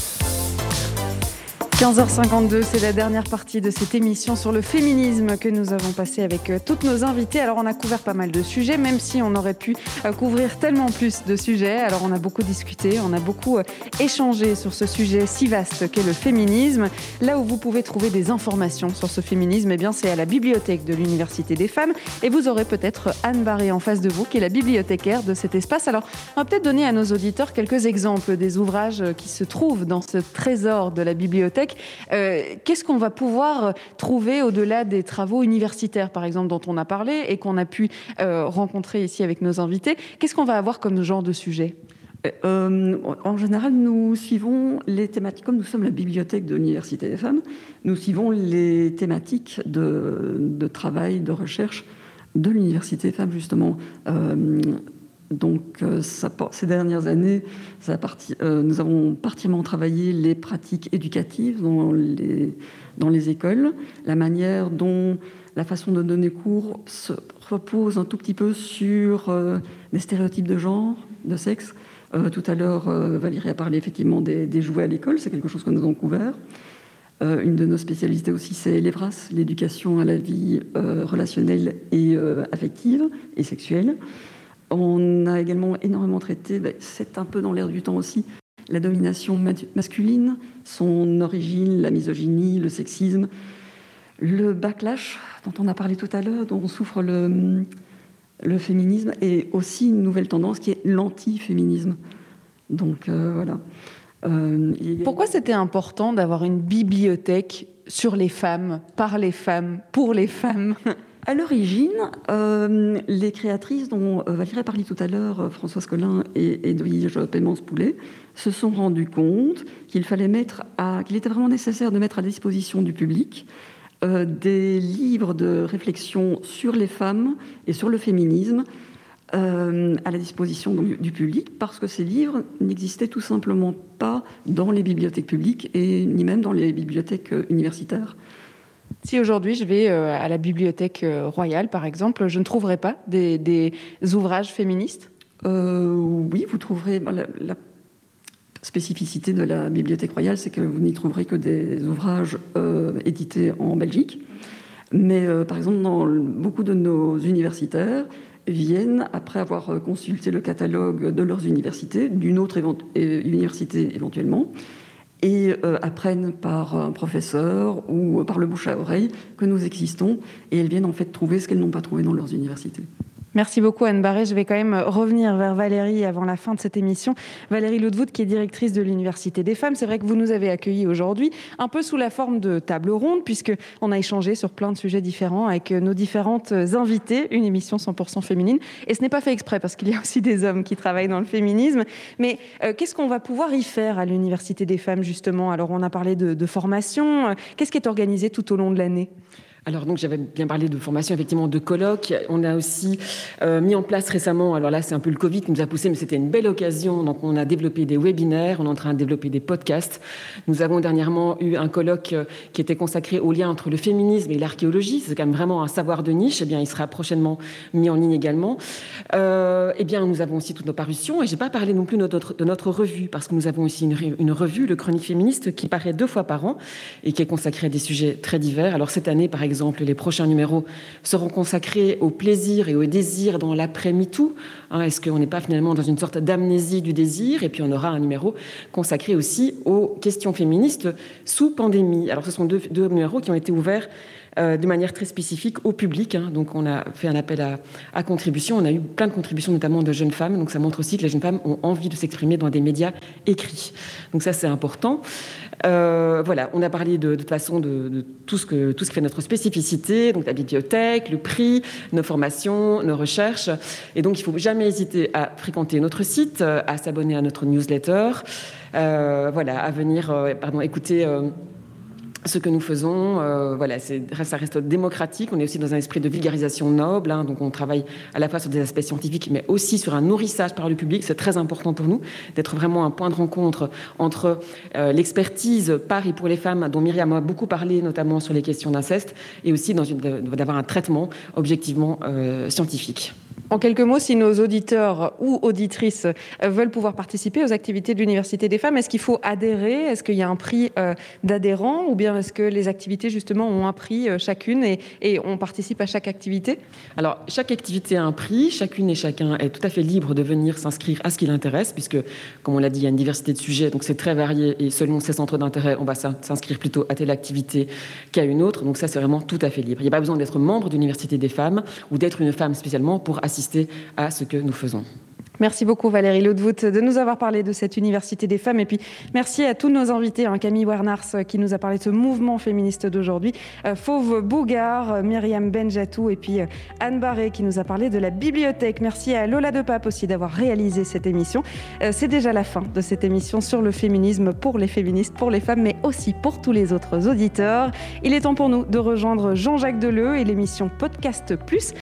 15h52, c'est la dernière partie de cette émission sur le féminisme que nous avons passé avec euh, toutes nos invités. Alors on a couvert pas mal de sujets, même si on aurait pu euh, couvrir tellement plus de sujets. Alors on a beaucoup discuté, on a beaucoup euh, échangé sur ce sujet si vaste qu'est le féminisme. Là où vous pouvez trouver des informations sur ce féminisme, eh bien c'est à la bibliothèque de l'Université des femmes. Et vous aurez peut-être Anne Barré en face de vous, qui est la bibliothécaire de cet espace. Alors on va peut-être donner à nos auditeurs quelques exemples des ouvrages qui se trouvent dans ce trésor de la bibliothèque. Euh, qu'est-ce qu'on va pouvoir trouver au-delà des travaux universitaires, par exemple, dont on a parlé et qu'on a pu euh, rencontrer ici avec nos invités? Qu'est-ce qu'on va avoir comme genre de sujet? Euh, en général, nous suivons les thématiques, comme nous sommes la bibliothèque de l'Université des femmes, nous suivons les thématiques de, travail, de recherche de l'Université des femmes, justement. Donc, euh, ces dernières années, euh, nous avons particulièrement travaillé les pratiques éducatives dans les, écoles, la manière dont la façon de donner cours se repose un tout petit peu sur euh, des stéréotypes de genre, de sexe. tout à l'heure, Valérie a parlé effectivement des, jouets à l'école, c'est quelque chose que nous avons couvert. une de nos spécialités aussi, c'est l'EVRAS, l'éducation à la vie relationnelle et affective et sexuelle. On a également énormément traité, ben, c'est un peu dans l'air du temps aussi, la domination masculine, son origine, la misogynie, le sexisme, le backlash dont on a parlé tout à l'heure, dont souffre le, le féminisme, et aussi une nouvelle tendance qui est l'anti-féminisme. Donc euh, voilà. Euh, Pourquoi c'était important d'avoir une bibliothèque sur les femmes, par les femmes, pour les femmes? À l'origine, euh, les créatrices dont euh, Valérie a parlé tout à l'heure, euh, Françoise Collin et Edwige Paiemans-Poulet, se sont rendues compte qu'il fallait mettre qu'il était vraiment nécessaire de mettre à disposition du public des livres de réflexion sur les femmes et sur le féminisme, à la disposition du public parce que ces livres n'existaient tout simplement pas dans les bibliothèques publiques et ni même dans les bibliothèques universitaires. Si aujourd'hui je vais euh, à la bibliothèque royale, par exemple, je ne trouverai pas des, ouvrages féministes? Oui, vous trouverez. La, spécificité de la bibliothèque royale, c'est que vous n'y trouverez que des ouvrages édités en Belgique. Mais par exemple, beaucoup de nos universitaires, viennent, après avoir euh, consulté le catalogue de leurs universités, d'une autre université éventuellement, et euh, apprennent par un professeur ou par le bouche à oreille que nous existons, et elles viennent en fait trouver ce qu'elles n'ont pas trouvé dans leurs universités. Merci beaucoup Anne Barré. Je vais quand même revenir vers Valérie avant la fin de cette émission. Valérie Ludwood, qui est directrice de l'Université des femmes. C'est vrai que vous nous avez accueillis aujourd'hui un peu sous la forme de table ronde, puisqu'on a échangé sur plein de sujets différents avec nos différentes invitées. Une émission 100% féminine. Et ce n'est pas fait exprès, parce qu'il y a aussi des hommes qui travaillent dans le féminisme. Mais euh, qu'est-ce qu'on va pouvoir y faire à l'Université des femmes, justement? Alors, on a parlé de formation. Qu'est-ce qui est organisé tout au long de l'année? Alors donc j'avais bien parlé de formation, effectivement, de colloques. On a aussi euh, mis en place récemment, alors là c'est un peu le Covid qui nous a poussé, mais c'était une belle occasion. Donc on a développé des webinaires, on est en train de développer des podcasts. Nous avons dernièrement eu un colloque euh, qui était consacré au lien entre le féminisme et l'archéologie. C'est quand même vraiment un savoir de niche. Eh bien, il sera prochainement mis en ligne également. Euh, eh bien, nous avons aussi toutes nos parutions. Et j'ai pas parlé non plus de notre, revue, parce que nous avons aussi une, une revue, le Chronique féministe, qui paraît deux fois par an et qui est consacrée à des sujets très divers. Alors cette année, par exemple, les prochains numéros seront consacrés au plaisir et au désir dans l'après-MeToo. Hein, Est-ce qu'on n'est pas finalement dans une sorte d'amnésie du désir Et puis on aura un numéro consacré aussi aux questions féministes sous pandémie? Alors ce sont deux, deux numéros qui ont été ouverts euh, de manière très spécifique au public. Hein. Donc on a fait un appel à, à, contribution. On a eu plein de contributions, notamment de jeunes femmes. Donc ça montre aussi que les jeunes femmes ont envie de s'exprimer dans des médias écrits. Donc ça c'est important. Euh, voilà, on a parlé de, toute façon de, tout, ce que, tout ce qui fait notre spécificité, donc la bibliothèque, le prix, nos formations, nos recherches. Et donc il ne faut jamais hésiter à fréquenter notre site, à s'abonner à notre newsletter, euh, voilà, à venir euh, pardon, écouter ce que nous faisons, euh, voilà, ça reste démocratique. On est aussi dans un esprit de vulgarisation noble. Hein, donc, on travaille à la fois sur des aspects scientifiques, mais aussi sur un nourrissage par le public. C'est très important pour nous d'être vraiment un point de rencontre entre euh, l'expertise par et pour les femmes, dont Myriam a beaucoup parlé, notamment sur les questions d'inceste, et aussi d'avoir un traitement objectivement euh, scientifique. En quelques mots, si nos auditeurs ou auditrices veulent pouvoir participer aux activités de l'Université des femmes, est-ce qu'il faut adhérer? Est-ce qu'il y a un prix euh, d'adhérent? Ou bien est-ce que les activités, justement, ont un prix euh, chacune et, et, on participe à chaque activité? Alors, chaque activité a un prix. Chacune et chacun est tout à fait libre de venir s'inscrire à ce qui l'intéresse, puisque, comme on l'a dit, il y a une diversité de sujets, donc c'est très varié. Et selon ses centres d'intérêt, on va s'inscrire plutôt à telle activité qu'à une autre. Donc ça, c'est vraiment tout à fait libre. Il n'y a pas besoin d'être membre de l'Université des femmes ou d'être une femme spécialement pour assister à ce que nous faisons. Merci beaucoup Valérie Ludwood de nous avoir parlé de cette Université des femmes et puis merci à tous nos invités, hein, Camille Wernars qui nous a parlé de ce mouvement féministe d'aujourd'hui, euh, Fauve Bougard, Myriam Benjatou et puis euh, Anne Barré qui nous a parlé de la bibliothèque. Merci à Lola de Pape aussi d'avoir réalisé cette émission. Euh, C'est déjà la fin de cette émission sur le féminisme pour les féministes, pour les femmes mais aussi pour tous les autres auditeurs. Il est temps pour nous de rejoindre Jean-Jacques Deleu et l'émission Podcast Plus